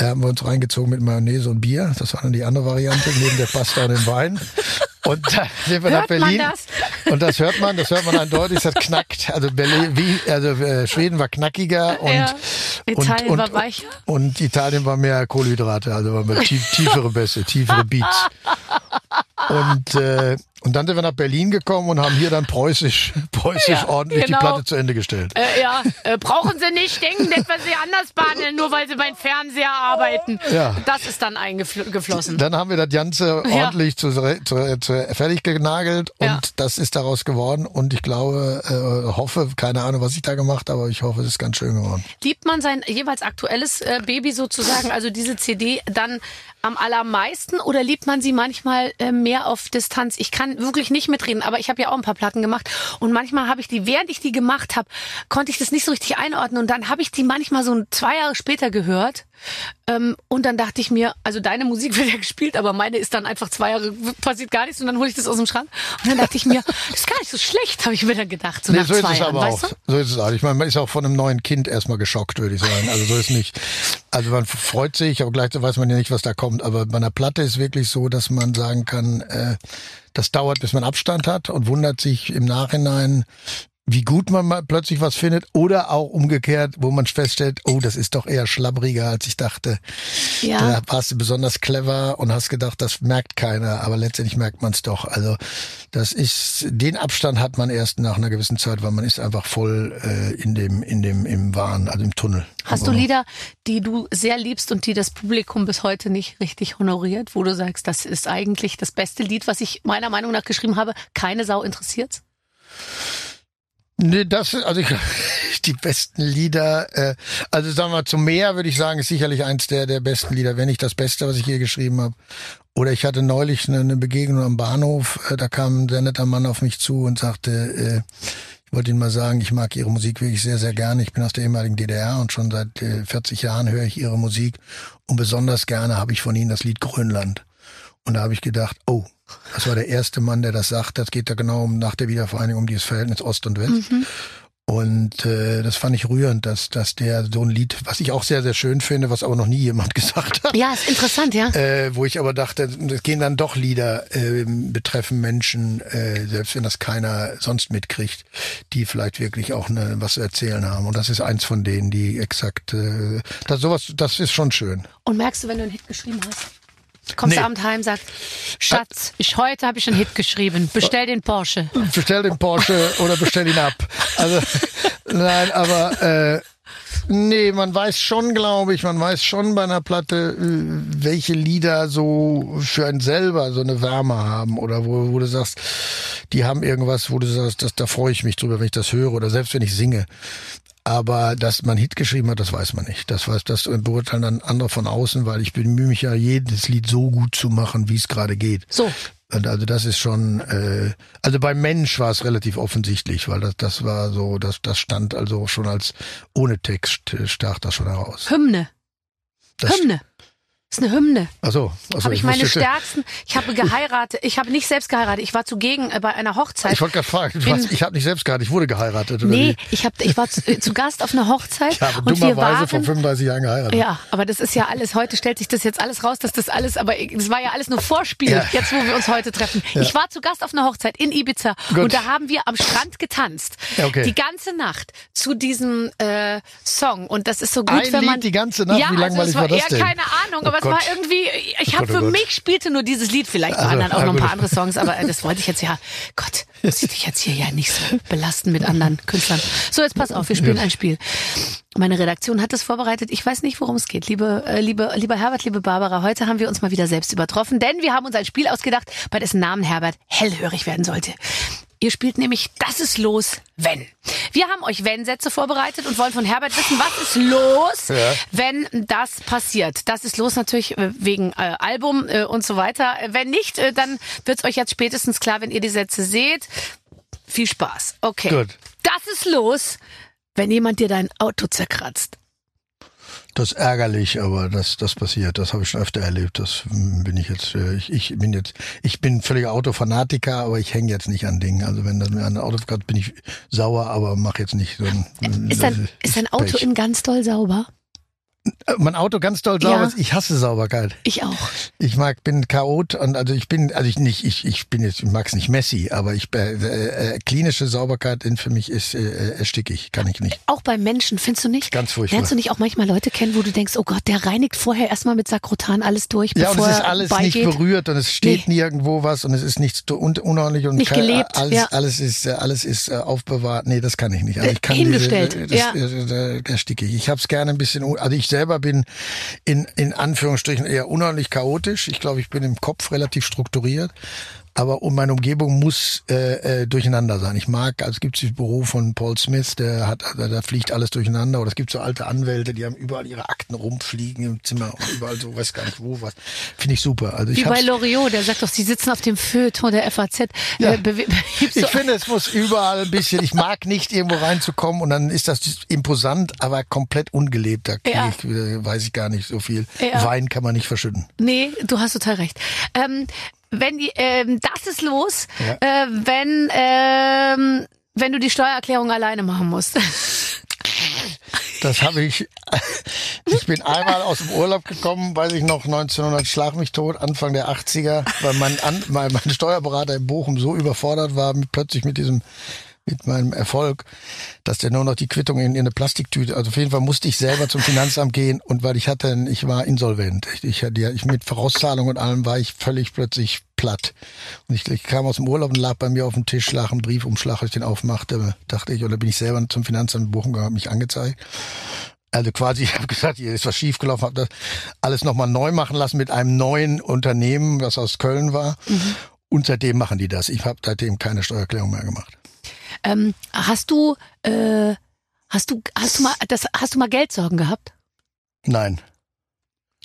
S4: haben wir uns reingezogen mit Mayonnaise und Bier. Das war dann die andere Variante, neben der Pasta und dem Wein. Und dann sind wir nach
S2: Hört man
S4: Berlin.
S2: das?
S4: Und das hört man, das hört man eindeutig, das knackt. Also Berlin, wie, also äh, Schweden war knackiger und,
S2: Ja. Italien
S4: und,
S2: war
S4: und,
S2: weicher.
S4: Und Italien war mehr Kohlenhydrate, also war mehr tief, tiefere Bässe, tiefere Beats. Und, äh, und dann sind wir nach Berlin gekommen und haben hier dann preußisch, preußisch
S2: Ja,
S4: ordentlich
S2: genau.
S4: die Platte zu Ende gestellt.
S2: Äh, ja, äh, brauchen Sie nicht denken, dass wir Sie anders behandeln, nur weil Sie beim Fernseher arbeiten.
S4: Ja.
S2: Das ist dann eingeflossen.
S4: Dann haben wir das Ganze
S2: Ja.
S4: ordentlich zu, zu, zu, fertig genagelt und
S2: Ja.
S4: das ist daraus geworden und ich glaube, äh, hoffe, keine Ahnung, was ich da gemacht habe, aber ich hoffe, es ist ganz schön geworden.
S2: Liebt man sein jeweils aktuelles äh, Baby sozusagen, also diese CD, dann am allermeisten oder liebt man sie manchmal äh, mehr auf Distanz? Ich kann wirklich nicht mitreden, aber ich habe ja auch ein paar Platten gemacht. Und manchmal habe ich die, während ich die gemacht habe, konnte ich das nicht so richtig einordnen. Und dann habe ich die manchmal so zwei Jahre später gehört und dann dachte ich mir, also deine Musik wird ja gespielt, aber meine ist dann einfach zwei Jahre, passiert gar nichts und dann hole ich das aus dem Schrank und dann dachte ich mir, das ist gar nicht so schlecht, habe ich mir dann gedacht, so
S4: Nee, so ist es
S2: Jahren,
S4: aber auch.
S2: du?
S4: So ist es auch. Ich meine, man ist auch von einem neuen Kind erstmal geschockt, würde ich sagen. Also so ist nicht. Also man freut sich, aber gleichzeitig weiß man ja nicht, was da kommt. Aber bei einer Platte ist wirklich so, dass man sagen kann, äh, das dauert, bis man Abstand hat und wundert sich im Nachhinein, wie gut man mal plötzlich was findet oder auch umgekehrt, wo man feststellt, oh, das ist doch eher schlabbriger, als ich dachte.
S2: Ja.
S4: Da warst du besonders clever und hast gedacht, das merkt keiner, aber letztendlich merkt man es doch. Also das ist, den Abstand hat man erst nach einer gewissen Zeit, weil man ist einfach voll äh, in dem, in dem, im Wahn, also im Tunnel.
S2: Hast du Lieder, die du sehr liebst und die das Publikum bis heute nicht richtig honoriert, wo du sagst, das ist eigentlich das beste Lied, was ich meiner Meinung nach geschrieben habe, keine Sau interessiert's?
S4: Nee, das also ich, die besten Lieder, äh, also sagen wir zum Meer würde ich sagen, ist sicherlich eins der, der besten Lieder, wenn nicht das Beste, was ich je geschrieben habe. Oder ich hatte neulich eine, eine Begegnung am Bahnhof, äh, da kam ein sehr netter Mann auf mich zu und sagte, äh, ich wollte Ihnen mal sagen, ich mag Ihre Musik wirklich sehr, sehr gerne. Ich bin aus der ehemaligen DDR und schon seit äh, 40 Jahren höre ich Ihre Musik und besonders gerne habe ich von Ihnen das Lied Grönland. Und da habe ich gedacht, oh, das war der erste Mann, der das sagt. Das geht da genau um nach der Wiedervereinigung um dieses Verhältnis Ost und West. Und äh, das fand ich rührend, dass, dass der so ein Lied, was ich auch sehr, sehr schön finde, was aber noch nie jemand gesagt hat.
S2: Ja, ist interessant, ja.
S4: Äh, wo ich aber dachte, es gehen dann doch Lieder äh, betreffen Menschen, äh, selbst wenn das keiner sonst mitkriegt, die vielleicht wirklich auch ne, was zu erzählen haben. Und das ist eins von denen, die exakt, äh, das sowas, das ist schon schön.
S2: Und merkst du, wenn du einen Hit geschrieben hast? Kommst
S4: Nee.
S2: du abends heim, sagst, Schatz, ich, heute habe ich einen Hit geschrieben, bestell den Porsche.
S4: bestell den Porsche oder bestell ihn ab. Also nein, aber äh, nee, man weiß schon, glaube ich, man weiß schon bei einer Platte, äh, welche Lieder so für einen selber so eine Wärme haben oder wo, wo du sagst, die haben irgendwas, wo du sagst, das, da freue ich mich drüber, wenn ich das höre oder selbst wenn ich singe. Aber dass man Hit geschrieben hat, das weiß man nicht. Das weiß, das beurteilen dann andere von außen, weil ich bemühe mich ja, jedes Lied so gut zu machen, wie es gerade geht.
S2: So,
S4: Und also das ist schon, äh, also beim Mensch war es relativ offensichtlich, weil das, das war so, das, das stand also schon als ohne Text äh, stach das schon heraus.
S2: Hymne.
S4: Das,
S2: Hymne. Das ist eine Hymne.
S4: Achso, also
S2: habe ich meine
S4: wusste-
S2: stärksten. Ich habe geheiratet. Ich habe nicht selbst geheiratet. Ich war zugegen äh, bei einer Hochzeit.
S4: Ich wollte gerade fragen, hast, ich habe nicht selbst geheiratet, ich wurde geheiratet. Oder
S2: nee, ich habe, ich war zu, äh, zu Gast auf einer Hochzeit
S4: Ich habe
S2: und wir
S4: dummerweise vor
S2: waren.
S4: 35 Jahren geheiratet.
S2: Ja, aber das ist ja alles. Heute stellt sich das jetzt alles raus, dass das alles. Aber das war ja alles nur Vorspiel.
S4: Ja.
S2: Jetzt, wo wir uns heute treffen. Ich war zu Gast auf einer Hochzeit in Ibiza
S4: Gut.
S2: und da haben wir am Strand getanzt.
S4: Ja, okay.
S2: Die ganze Nacht zu diesem äh, Song und das ist so gut,
S4: Ein
S2: wenn man
S4: Lied die ganze Nacht?
S2: Ja,
S4: Wie langweilig
S2: also war,
S4: war das denn?
S2: keine Ahnung,
S4: Oh
S2: aber es
S4: Gott.
S2: war irgendwie. Ich habe
S4: oh
S2: für
S4: Gott.
S2: mich spielte nur dieses Lied. Vielleicht
S4: Also,
S2: anderen auch
S4: ja,
S2: noch ein paar andere Songs, aber das wollte ich jetzt ja. Gott, muss ich dich jetzt hier ja nicht so belasten mit anderen Künstlern. So, jetzt pass auf, wir spielen ein Spiel. Meine Redaktion hat es vorbereitet. Ich weiß nicht, worum es geht. Liebe, äh, liebe, lieber Herbert, liebe Barbara, heute haben wir uns mal wieder selbst übertroffen, denn wir haben uns ein Spiel ausgedacht, bei dessen Namen Herbert hellhörig werden sollte. Ihr spielt nämlich Das ist los, wenn. Wir haben euch Wenn-Sätze vorbereitet und wollen von Herbert wissen, was ist los,
S4: Ja.
S2: wenn das passiert. Das ist los natürlich äh, wegen äh, Album äh, und so weiter. Wenn nicht, äh, dann wird es euch jetzt spätestens klar, wenn ihr die Sätze seht. Viel Spaß. Okay.
S4: Gut.
S2: Das ist los, wenn jemand dir dein Auto zerkratzt.
S4: Das ist ärgerlich, aber das, das passiert. Das habe ich schon öfter erlebt. Das bin ich jetzt, äh, ich, ich bin jetzt, ich bin völliger Autofanatiker, aber ich hänge jetzt nicht an Dingen. Also wenn das mir an ein Auto kratzt, bin ich sauer, aber mache jetzt nicht so ein.
S2: Ist dein, ist dein Auto
S4: Pech.
S2: in ganz doll sauber?
S4: Äh, Mein Auto ganz doll sauber
S2: Ja.
S4: ist. Ich hasse Sauberkeit.
S2: Ich auch.
S4: Ich mag, bin Chaot und also ich bin, also ich nicht, ich, ich bin jetzt, ich mag's nicht Messi, aber ich, äh, äh, klinische Sauberkeit in, für mich ist äh, erstickig, kann ich nicht.
S2: Auch bei Menschen, findest du nicht?
S4: Ganz furchtbar.
S2: Lernst du nicht auch manchmal Leute kennen, wo du denkst, oh Gott, der reinigt vorher erstmal mit Sakrotan alles durch,
S4: Ja, und
S2: bevor
S4: es ist alles
S2: beigeht?
S4: nicht berührt und es steht
S2: Nee.
S4: nirgendwo was und es ist nichts un unordentlich und
S2: Nicht
S4: kein-
S2: gelebt,
S4: alles,
S2: ja.
S4: alles ist äh, alles ist äh, aufbewahrt. Nee, das kann ich nicht. Also
S2: Äh,
S4: ich kann
S2: hingestellt,
S4: diese, das,
S2: ja.
S4: äh, sticke ich. Ich habe es gerne ein bisschen, also ich selber bin in in Anführungsstrichen eher unordentlich chaotisch. Ich glaube, ich bin im Kopf relativ strukturiert. Aber um meine Umgebung muss äh, äh, durcheinander sein. Ich mag, also es gibt dieses Büro von Paul Smith, der hat, da, da fliegt alles durcheinander. Oder es gibt so alte Anwälte, die haben überall ihre Akten rumfliegen im Zimmer und überall so, weiß gar nicht wo was. Finde ich super. Also ich
S2: Wie bei Loriot, der sagt doch, sie sitzen auf dem Feuilleton der FAZ.
S4: Ja.
S2: Äh, gibst du-
S4: Ich finde, es muss überall ein bisschen, ich mag nicht irgendwo reinzukommen und dann ist das imposant, aber komplett ungelebt. Da
S2: Ja.
S4: ich, äh, weiß ich gar nicht so viel.
S2: Ja.
S4: Wein kann man nicht verschütten.
S2: Nee, du hast total recht. Ähm, wenn die, ähm, das ist los,
S4: Ja.
S2: äh, wenn ähm, wenn du die Steuererklärung alleine machen musst.
S4: Das habe ich. Ich bin einmal aus dem Urlaub gekommen, weiß ich noch, 1900 Schlag mich tot, Anfang der 80er, weil mein, An, mein, mein Steuerberater in Bochum so überfordert war, mit, plötzlich mit diesem mit meinem Erfolg, dass der nur noch die Quittung in, in eine Plastiktüte, also auf jeden Fall musste ich selber zum Finanzamt gehen und weil ich hatte, ich war insolvent. Ich, ich hatte ja, ich mit Vorauszahlung und allem war ich völlig plötzlich platt. Und ich, ich kam aus dem Urlaub und lag bei mir auf dem Tisch, lag ein Briefumschlag, als ich den aufmachte, dachte ich, oder bin ich selber zum Finanzamt in Bochum gegangen, hab mich angezeigt. Also quasi, ich habe gesagt, hier ist was schiefgelaufen, habe das alles nochmal neu machen lassen mit einem neuen Unternehmen, was aus Köln war. Und seitdem machen die das. Ich habe seitdem keine Steuererklärung mehr gemacht.
S2: Ähm, hast du äh, hast du hast du mal das hast du mal Geldsorgen gehabt?
S4: Nein,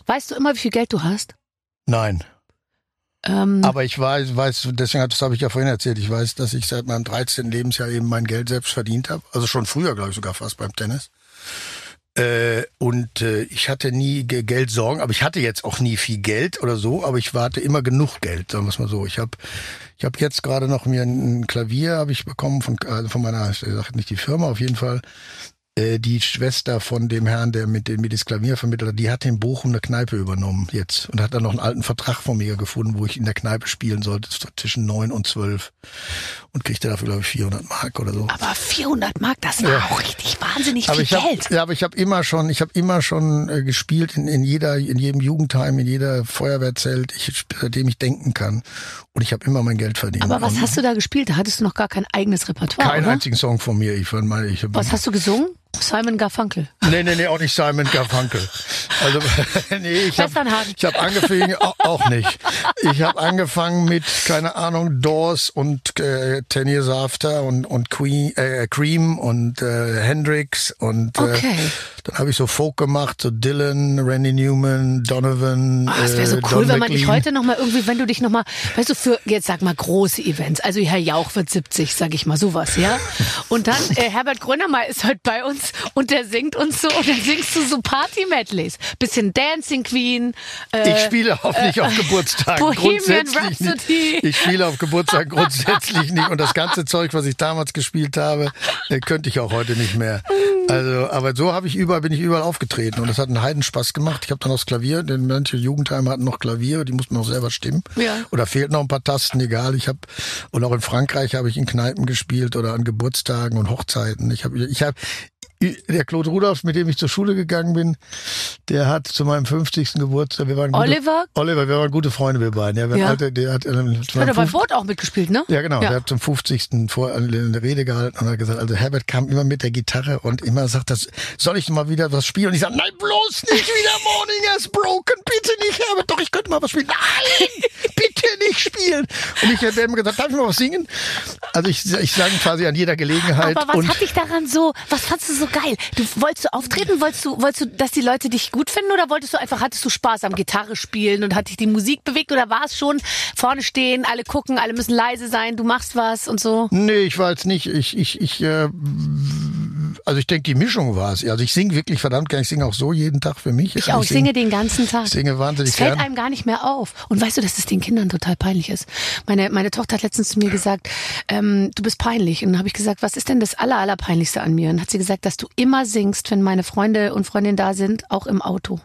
S2: Weißt du immer, wie viel Geld du hast?
S4: nein.
S2: Ähm,
S4: Aber ich weiß, weiß deswegen das habe ich ja vorhin erzählt, ich weiß, dass ich seit meinem 13. Lebensjahr eben mein Geld selbst verdient habe. Also schon früher, glaube ich, sogar fast beim Tennis. Äh, und äh, ich hatte nie Ge- Geldsorgen, aber ich hatte jetzt auch nie viel Geld oder so, aber ich hatte immer genug Geld, sagen wir es mal so. Ich habe ich hab jetzt gerade noch mir ein Klavier habe ich bekommen von also von meiner, ich sag nicht die Firma, auf jeden Fall die Schwester von dem Herrn, der mit dem mir das Klavier vermittelt hat, die hat in Bochum eine Kneipe übernommen jetzt und hat dann noch einen alten Vertrag von mir gefunden, wo ich in der Kneipe spielen sollte zwischen neun und zwölf und kriegte dafür glaube ich 400 Mark oder so.
S2: aber 400 Mark, das war
S4: Ja.
S2: auch richtig wahnsinnig
S4: Aber
S2: viel
S4: hab,
S2: Geld.
S4: ja, aber ich habe immer schon, ich habe immer schon äh, gespielt in, in jeder, in jedem Jugendheim, in jeder Feuerwehrzelt, ich, seitdem ich denken kann. Und ich habe immer mein Geld verdient.
S2: Aber was
S4: Und
S2: hast du da gespielt? Da hattest du noch gar kein eigenes Repertoire,
S4: Keinen einzigen Song von mir. Ich meine, ich
S2: Was hast du gesungen? Simon Garfunkel.
S4: Nee, nee, nee, auch nicht Simon Garfunkel. Also, nee, ich habe hab angefangen, auch, auch nicht. Ich habe angefangen mit, keine Ahnung, Doors und äh, Ten Years After und, und Queen, äh, Cream und äh, Hendrix und
S2: Okay.
S4: äh, Dann habe ich so Folk gemacht, so Dylan, Randy Newman, Donovan.
S2: Ah, es wäre so
S4: äh,
S2: cool,
S4: Don
S2: wenn man dich heute noch mal irgendwie, wenn du dich noch mal, weißt du, für jetzt sag mal große Events, also Herr Jauch wird 70, sag ich mal sowas, ja. Und dann äh, Herbert Grönemeyer ist heute bei uns und der singt uns so und dann singst du so Party-Medleys, bisschen Dancing Queen. Äh,
S4: Ich spiele auch nicht auf Geburtstagen.
S2: Bohemian
S4: grundsätzlich
S2: Rhapsody.
S4: nicht. Ich spiele auf Geburtstagen grundsätzlich nicht. Und das ganze Zeug, was ich damals gespielt habe, äh, könnte ich auch heute nicht mehr. Also, aber so habe ich überall, bin ich überall aufgetreten. Und das hat einen Heidenspaß gemacht. Ich habe dann auch das Klavier, denn manche Jugendheime hatten noch Klavier, die mussten auch selber stimmen.
S2: Ja.
S4: Oder fehlten noch ein paar Tasten, egal. Ich habe und auch in Frankreich habe ich in Kneipen gespielt oder an Geburtstagen und Hochzeiten. Ich habe ich habe der Claude Rudolph, mit dem ich zur Schule gegangen bin, der hat zu meinem 50. Geburtstag, wir waren gute,
S2: Oliver?
S4: Oliver, wir waren gute Freunde, wir beiden. Ja, wir
S2: Ja.
S4: Alte, der hat, ähm,
S2: Hat er beim
S4: 50.
S2: Boot auch mitgespielt, ne?
S4: Ja, genau.
S2: Ja.
S4: Der hat zum 50. vor eine Rede gehalten und hat gesagt, also Herbert kam immer mit der Gitarre und immer sagt, das soll ich mal wieder was spielen? Und ich sage, nein, bloß nicht wieder Morning has broken, bitte nicht, Herbert, doch, ich könnte mal was spielen. Nein, bitte nicht spielen. Und ich habe immer gesagt, darf ich mal was singen? Also ich, ich sage quasi an jeder Gelegenheit.
S2: Aber was
S4: und
S2: hat dich daran so, was fandst du so geil? Du wolltest du auftreten, wolltest du, wolltest du, dass die Leute dich gut finden oder wolltest du einfach, hattest du Spaß am Gitarre spielen und hat dich die Musik bewegt oder war es schon vorne stehen, alle gucken, alle müssen leise sein, du machst was und so?
S4: Nee, ich war jetzt nicht, ich, ich, ich, äh, also ich denke, die Mischung war es. Also ich singe wirklich verdammt gerne, ich singe auch so jeden Tag für mich.
S2: Ich auch, ich singe den ganzen Tag.
S4: Ich singe wahnsinnig
S2: Es fällt
S4: gern.
S2: einem gar nicht mehr auf. Und weißt du, dass es den Kindern total peinlich ist? Meine, meine Tochter hat letztens zu mir gesagt, ähm, du bist peinlich. Und dann habe ich gesagt, was ist denn das aller, allerpeinlichste an mir? Und hat sie gesagt, dass du immer singst, wenn meine Freunde und Freundinnen da sind, auch im Auto.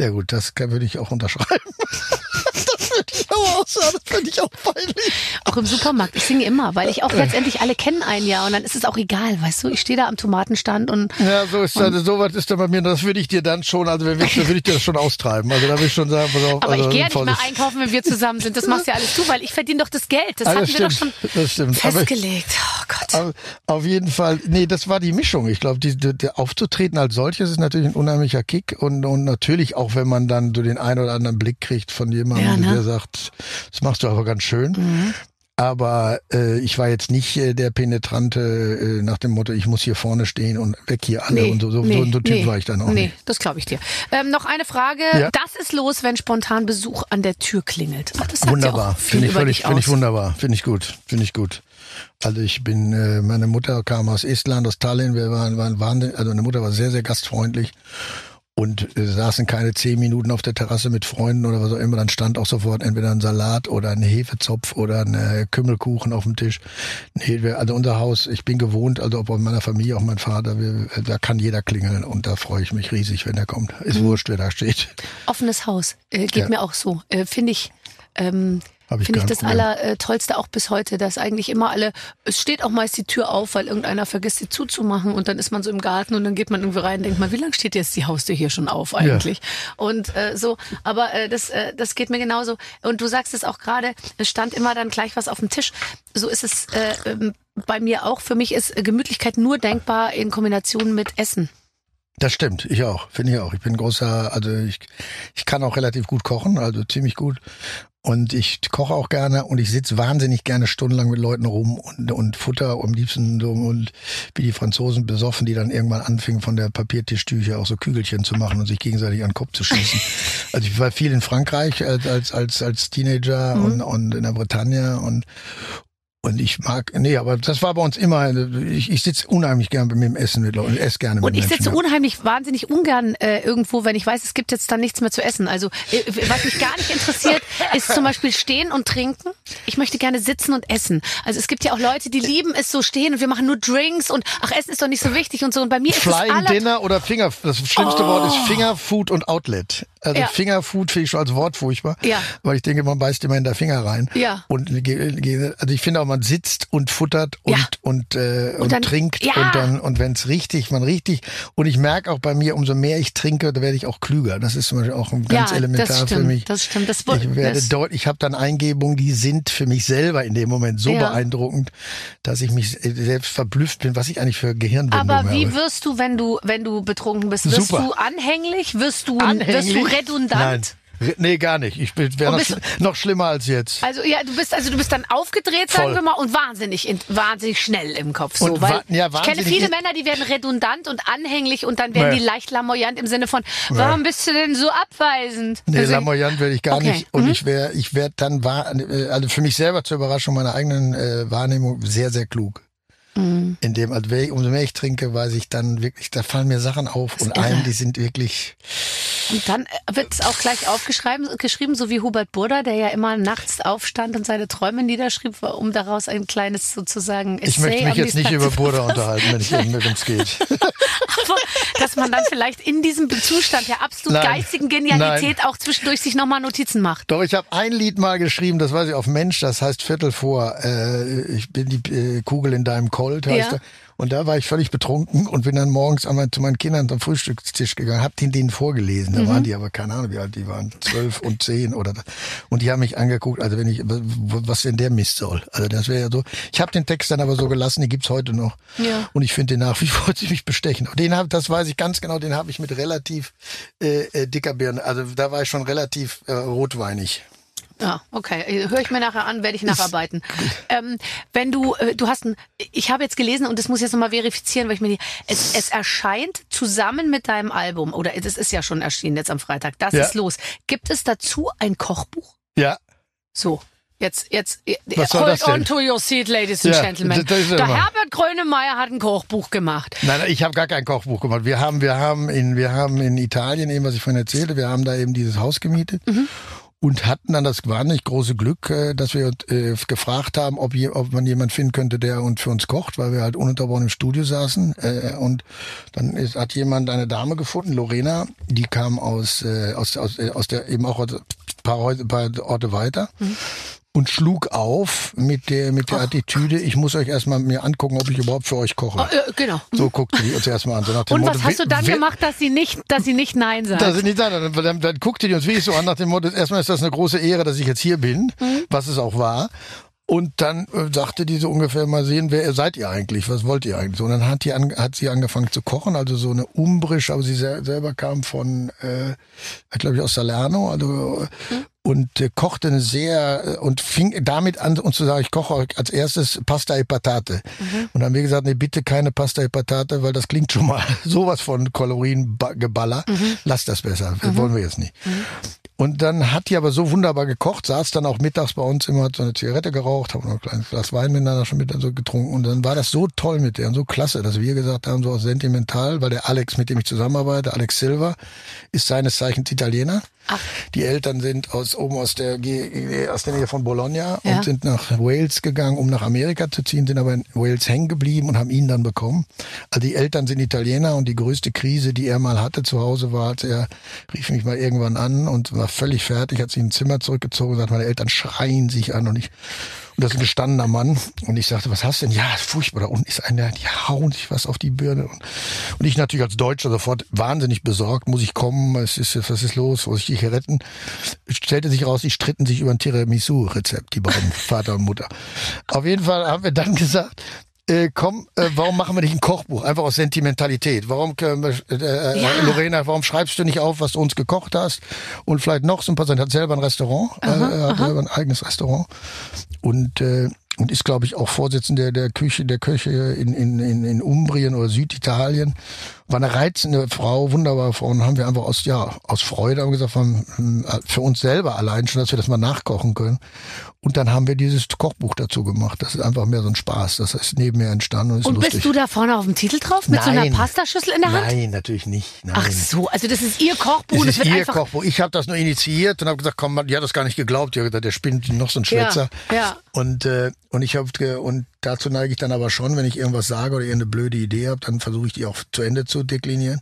S4: Ja gut, das kann, würde ich auch unterschreiben. würde ich auch aussagen, das finde ich auch peinlich.
S2: Auch im Supermarkt. Ich singe immer, weil ich auch letztendlich alle kennen einen ja und dann ist es auch egal, weißt du? Ich stehe da am Tomatenstand und
S4: Ja, so ist das, so was ist dann bei mir, das würde ich dir dann schon, also wenn wir, da würde ich dir das schon austreiben. Also da würde ich schon sagen, pass auf,
S2: aber
S4: also,
S2: ich gehe ja nicht mehr einkaufen, wenn wir zusammen sind. Das machst ja alles du, weil ich verdiene doch das Geld. Das
S4: Ah,
S2: hatten
S4: das
S2: wir doch schon
S4: das stimmt.
S2: Festgelegt. Oh Gott.
S4: Auf, jeden Fall, nee, das war die Mischung. Ich glaube, die, die, die aufzutreten als solches ist natürlich ein unheimlicher Kick und, und natürlich auch, wenn man dann so den einen oder anderen Blick kriegt von jemandem,
S2: Ja, ne?
S4: Der sagt, das machst du aber ganz schön. Aber äh, ich war jetzt nicht äh, der penetrante äh, nach dem Motto, ich muss hier vorne stehen und weg hier alle und so, so, so, so Typ war ich dann auch
S2: nee,
S4: nicht.
S2: das glaube ich dir. Ähm, noch eine Frage.
S4: Ja.
S2: Das ist los, wenn spontan Besuch an der Tür klingelt. Ach, das
S4: Wunderbar, finde ich völlig, finde ich wunderbar, finde ich gut, finde ich gut. Also ich bin, äh, meine Mutter kam aus Estland, aus Tallinn, wir waren, waren wahnsinnig, also meine Mutter war sehr, sehr gastfreundlich und äh, saßen keine zehn Minuten auf der Terrasse mit Freunden oder was auch immer, dann stand auch sofort entweder ein Salat oder ein Hefezopf oder ein äh, Kümmelkuchen auf dem Tisch. Nee, also unser Haus, ich bin gewohnt, also in meiner Familie, auch mein Vater, wir, da kann jeder klingeln und da freue ich mich riesig, wenn er kommt. Ist wurscht, wer da steht.
S2: Offenes Haus. Äh, geht
S4: Ja.
S2: mir auch so. Äh, Finde ich. Ähm,
S4: Hab ich
S2: Finde ich das. Allertollste auch bis heute, dass eigentlich immer alle, es steht auch meist die Tür auf, weil irgendeiner vergisst, sie zuzumachen und dann ist man so im Garten und dann geht man irgendwie rein und denkt mal, wie lange steht jetzt die Haustür hier schon auf eigentlich? Und äh, so, aber äh, das, äh, das geht mir genauso. Und du sagst es auch gerade, es stand immer dann gleich was auf dem Tisch. So ist es äh, ähm, bei mir auch. Für mich ist äh, Gemütlichkeit nur denkbar in Kombination mit Essen.
S4: Das stimmt, ich auch, finde ich auch. Ich bin großer, also ich, ich kann auch relativ gut kochen, also ziemlich gut. Und ich koche auch gerne und ich sitze wahnsinnig gerne stundenlang mit Leuten rum und, und Futter am liebsten so und wie die Franzosen besoffen, die dann irgendwann anfingen von der Papiertischtücher auch so Kügelchen zu machen und sich gegenseitig an den Kopf zu schießen. also ich war viel in Frankreich als als als, als Teenager und, und in der Bretagne und und ich mag, nee, aber das war bei uns immer, ich, ich sitze unheimlich gern mit dem Essen mit Leuten, ich esse gerne mit
S2: Und ich
S4: Menschen.
S2: sitze
S4: ja.
S2: unheimlich wahnsinnig ungern äh, irgendwo, wenn ich weiß, es gibt jetzt dann nichts mehr zu essen. Also äh, was mich gar nicht interessiert, ist zum Beispiel stehen und trinken. Ich möchte gerne sitzen und essen. Also es gibt ja auch Leute, die lieben es so stehen und wir machen nur Drinks und ach, Essen ist doch nicht so wichtig und so. Und bei mir ist das
S4: Flying Dinner oder Finger, das schlimmste Wort ist Fingerfood und Outlet. Also
S2: Ja.
S4: Fingerfood finde ich schon als Wort furchtbar,
S2: Ja.
S4: weil ich denke, man beißt immer in der Finger rein.
S2: Ja.
S4: Und also ich finde auch, man sitzt und futtert und
S2: Ja.
S4: und äh, und,
S2: dann-
S4: trinkt
S2: ja.
S4: und dann und wenn es richtig, man richtig und ich merke auch bei mir, umso mehr ich trinke, da werde ich auch klüger. Das ist zum Beispiel auch ein ganz elementar für
S2: stimmt,
S4: mich.
S2: das stimmt. Das
S4: ich
S2: woll-
S4: werde deutlich, ich habe dann Eingebungen, die sind für mich selber in dem Moment so beeindruckend, dass ich mich selbst verblüfft bin, was ich eigentlich für Gehirnwindungen
S2: aber wie
S4: habe.
S2: wirst du, wenn du, wenn du betrunken bist? Wirst
S4: Super.
S2: du anhänglich? Wirst du, wirst
S4: Anhänglich?
S2: du redundant?
S4: Nein, Nee, gar nicht. Ich wäre
S2: Und
S4: noch, noch schlimmer als jetzt.
S2: Also ja, du bist also du bist dann aufgedreht, sagen
S4: Voll.
S2: wir mal, und wahnsinnig in, wahnsinnig schnell im Kopf. So,
S4: Und
S2: weil
S4: ja,
S2: ich kenne viele Männer, die werden redundant und anhänglich und dann werden
S4: Nee.
S2: die leicht lamoyant im Sinne von, warum bist du denn so abweisend?
S4: Nee,
S2: Also,
S4: lamoyant werde ich gar
S2: Okay.
S4: nicht. Und ich wäre, ich werde dann also für mich selber zur Überraschung meiner eigenen äh, Wahrnehmung sehr, sehr klug.
S2: Mhm.
S4: In dem, also umso mehr ich trinke, weiß ich dann wirklich, da fallen mir Sachen auf und
S2: irre.
S4: ein, die sind wirklich.
S2: Und dann wird es auch gleich aufgeschrieben, geschrieben, so wie Hubert Burda, der ja immer nachts aufstand und seine Träume niederschrieb, um daraus ein kleines sozusagen Essay
S4: Ich möchte mich jetzt nicht über Burda unterhalten, wenn ich wenn es geht.
S2: Aber dass man dann vielleicht in diesem Zustand der absolut
S4: Nein.
S2: geistigen Genialität auch zwischendurch sich nochmal Notizen macht.
S4: Doch, ich habe ein Lied mal geschrieben, das weiß ich auf Mensch, das heißt Viertel vor. Äh, ich bin die äh, Kugel in deinem Colt, heißt
S2: Ja.
S4: er. Und da war ich völlig betrunken und bin dann morgens einmal zu meinen Kindern am Frühstückstisch gegangen, hab den denen vorgelesen. Da waren die aber keine Ahnung, wie alt die waren, zwölf und zehn oder und die haben mich angeguckt, also wenn ich was denn der Mist soll. Also das wäre ja so. Ich habe den Text dann aber so gelassen, den gibt's heute noch.
S2: Ja.
S4: Und ich finde den nach wie vor ziemlich bestechend. Und den hab, das weiß ich ganz genau, den habe ich mit relativ äh, äh, dicker Birne. Also da war ich schon relativ äh, rotweinig.
S2: Ja, okay. Höre ich mir nachher an, werde ich nacharbeiten. Ähm, wenn du, äh, du hast ein, ich habe jetzt gelesen und das muss ich jetzt nochmal verifizieren, weil ich mir die, es, es erscheint zusammen mit deinem Album, oder es ist ja schon erschienen jetzt am Freitag, das
S4: Ja.
S2: ist los. Gibt es dazu ein Kochbuch?
S4: Ja,
S2: So. Jetzt, jetzt,
S4: Was soll
S2: hold
S4: das
S2: on to your seat, ladies and
S4: Ja,
S2: gentlemen.
S4: das ja
S2: Der
S4: immer-
S2: Herbert Grönemeyer hat ein Kochbuch gemacht.
S4: Nein, nein, ich habe gar kein Kochbuch gemacht. Wir haben, wir haben in, wir haben in Italien eben, was ich vorhin erzählte, wir haben da eben dieses Haus gemietet und hatten dann das wahnsinnig große Glück, äh, dass wir äh, gefragt haben, ob, je, ob man jemand finden könnte, der uns für uns kocht, weil wir halt ununterbrochen im Studio saßen. Äh, und dann ist, hat jemand eine Dame gefunden, Lorena, die kam aus, aus, aus, aus der eben auch ein paar, Häuser- paar Orte weiter. Und schlug auf mit der, mit der Attitüde, ich muss euch erstmal mir angucken, ob ich überhaupt für euch koche.
S2: Oh, äh, genau.
S4: So guckte die uns erstmal an. So nach dem
S2: Und
S4: Motto,
S2: was hast du dann gemacht, dass sie nicht, dass sie nicht Nein sagt?
S4: Da sind nicht da. Dann, dann, dann guckte die uns wirklich so an nach dem Motto, erstmal ist das eine große Ehre, dass ich jetzt hier bin,
S2: Mhm.
S4: was es auch war. Und dann äh, sagte die so ungefähr mal sehen, wer seid ihr eigentlich? Was wollt ihr eigentlich? So, und dann hat, die an, hat sie angefangen zu kochen, also so eine umbrisch, aber sie sel selber kam von, äh, glaube ich, aus Salerno, also
S2: Mhm.
S4: Und äh, kochte eine sehr äh, und fing damit an, uns zu sagen, ich koche als erstes Pasta e Patate.
S2: Mhm.
S4: Und dann haben wir gesagt, nee, bitte keine Pasta e Patate, weil das klingt schon mal sowas von Kaloriengeballer.
S2: Mhm.
S4: Lass das besser, das wollen wir jetzt nicht. Und dann hat die aber so wunderbar gekocht, saß dann auch mittags bei uns immer, hat so eine Zigarette geraucht, haben noch ein kleines Glas Wein miteinander schon mit so getrunken. Und dann war das so toll mit der und so klasse, dass wir gesagt haben, so sentimental, weil der Alex, mit dem ich zusammenarbeite, Alex Silva, ist seines Zeichens Italiener. Die Eltern sind aus oben aus der aus der Nähe von Bologna
S2: Ja.
S4: und sind nach Wales gegangen, um nach Amerika zu ziehen, sind aber in Wales hängen geblieben und haben ihn dann bekommen. Also die Eltern sind Italiener und die größte Krise, die er mal hatte zu Hause, war, als er rief mich mal irgendwann an und war völlig fertig, hat sich in ein Zimmer zurückgezogen und sagt, meine Eltern schreien sich an und ich und das ist ein gestandener Mann. Und ich sagte, was hast du denn? Ja, furchtbar. Da unten ist einer, die hauen sich was auf die Birne. Und, ich natürlich als Deutscher sofort wahnsinnig besorgt. Muss ich kommen? Was ist, was ist los? Muss ich dich retten? Stellte sich raus, die stritten sich über ein Tiramisu-Rezept, die beiden, Vater und Mutter. Auf jeden Fall haben wir dann gesagt, äh, komm, äh, warum machen wir nicht ein Kochbuch? Einfach aus Sentimentalität. Warum, wir, äh, äh,
S2: Ja.
S4: Lorena, warum schreibst du nicht auf, was du uns gekocht hast? Und vielleicht noch so ein paar Sachen. Hat selber ein Restaurant, äh, hat selber ein eigenes Restaurant und äh, und ist, glaube ich, auch Vorsitzender der Küche, der Köche in, in, in, in Umbrien oder Süditalien. War eine reizende Frau, wunderbare Frau. Und haben wir einfach aus, ja, aus Freude haben gesagt, haben, hm, für uns selber allein schon, dass wir das mal nachkochen können. Und dann haben wir dieses Kochbuch dazu gemacht. Das ist einfach mehr so ein Spaß. Das ist nebenher entstanden und ist
S2: Und
S4: lustig.
S2: bist du da vorne auf dem Titel drauf mit so einer
S4: Nein.
S2: Pastaschüssel in der Hand?
S4: Nein, natürlich nicht. Nein.
S2: Ach so, also das ist ihr Kochbuch. Und
S4: ist ihr Kochbuch. Ich habe das nur initiiert und habe gesagt, komm, die hat das gar nicht geglaubt. Die hat gesagt, der spinnt noch so ein Schwätzer.
S2: Ja, ja.
S4: Und äh, und ich habe und dazu neige ich dann aber schon, wenn ich irgendwas sage oder irgendeine blöde Idee habe, dann versuche ich die auch zu Ende zu deklinieren.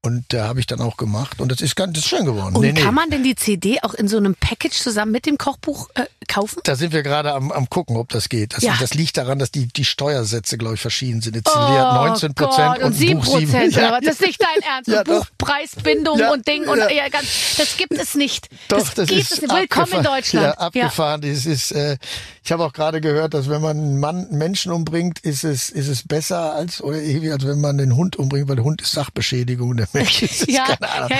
S4: Und da habe ich dann auch gemacht und das ist ganz das ist schön geworden.
S2: Und
S4: Nee, nee.
S2: kann man denn die CD auch in so einem Package zusammen mit dem Kochbuch äh, kaufen?
S4: Da sind wir gerade am, am gucken, ob das geht. Das,
S2: Ja.
S4: das liegt daran, dass die, die Steuersätze, glaube ich, verschieden sind. Jetzt
S2: Oh
S4: sind wir 19
S2: Gott,
S4: Prozent
S2: und 7
S4: Buch sieben-
S2: Prozent.
S4: Ja,
S2: aber das ist nicht dein Ernst.
S4: Ja,
S2: und. Buchpreisbindung
S4: Ja,
S2: und Ding und
S4: ja.
S2: ganz, das gibt es nicht.
S4: Doch,
S2: das,
S4: das,
S2: gibt
S4: ist
S2: es nicht. Willkommen in. Deutschland.
S4: Ja, abgefahren. Das ist, äh, ich habe auch gerade gehört, dass wenn man einen Mann, einen Menschen umbringt, ist es, ist es besser als oder irgendwie, als wenn man den Hund umbringt, weil der Hund ist Sachbeschädigung und der Mensch ist
S2: Ja,
S4: keine Ahnung.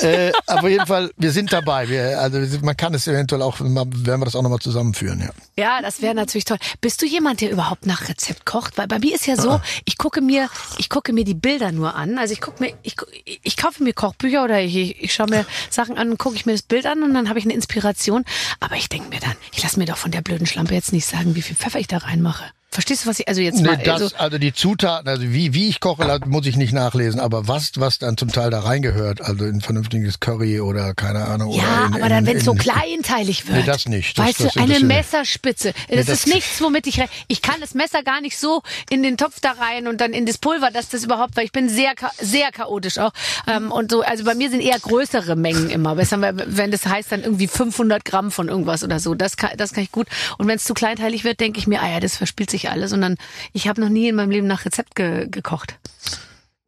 S2: ja, ja.
S4: äh, aber auf jeden Fall, wir sind dabei. Wir, also man kann es eventuell auch, werden wir das auch nochmal zusammenführen. Ja.
S2: Ja, das wäre natürlich toll. Bist du jemand, der überhaupt nach Rezept kocht? Weil bei mir ist ja
S4: Ah.
S2: so, ich gucke mir, ich gucke mir die Bilder nur an. Also ich gucke mir, ich, ich kaufe mir Kochbücher oder ich, ich schaue mir Sachen an, gucke ich mir das Bild an und dann habe ich eine Inspiration. Aber ich denke mir dann, ich lasse mir doch von der blöden Schlampe jetzt nicht sagen, wie viel Pfeffer ich da reinmache. Verstehst du, was ich, also jetzt
S4: Nee,
S2: mal,
S4: das,
S2: also,
S4: also die Zutaten, also wie, wie ich koche, muss ich nicht nachlesen, aber was, was dann zum Teil da reingehört, also in vernünftiges Curry oder keine Ahnung. oder
S2: ja,
S4: in,
S2: aber dann, wenn es so
S4: in-
S2: kleinteilig wird.
S4: Nee, das nicht. Das-
S2: weißt
S4: das
S2: du, eine. Messerspitze. Das,
S4: das-
S2: ist nichts, womit ich, ich kann das Messer gar nicht so in den Topf da rein und dann in das Pulver, dass das überhaupt, weil ich bin sehr, sehr chaotisch auch. Ähm, und so, also bei mir sind eher größere Mengen immer. Besser, wenn das heißt dann irgendwie 500 Gramm von irgendwas oder so. Das kann, das kann ich gut. Und wenn es zu kleinteilig wird, denke ich mir, ah ja, das verspielt sich alles. Und dann, ich habe noch nie in meinem Leben nach Rezept ge gekocht.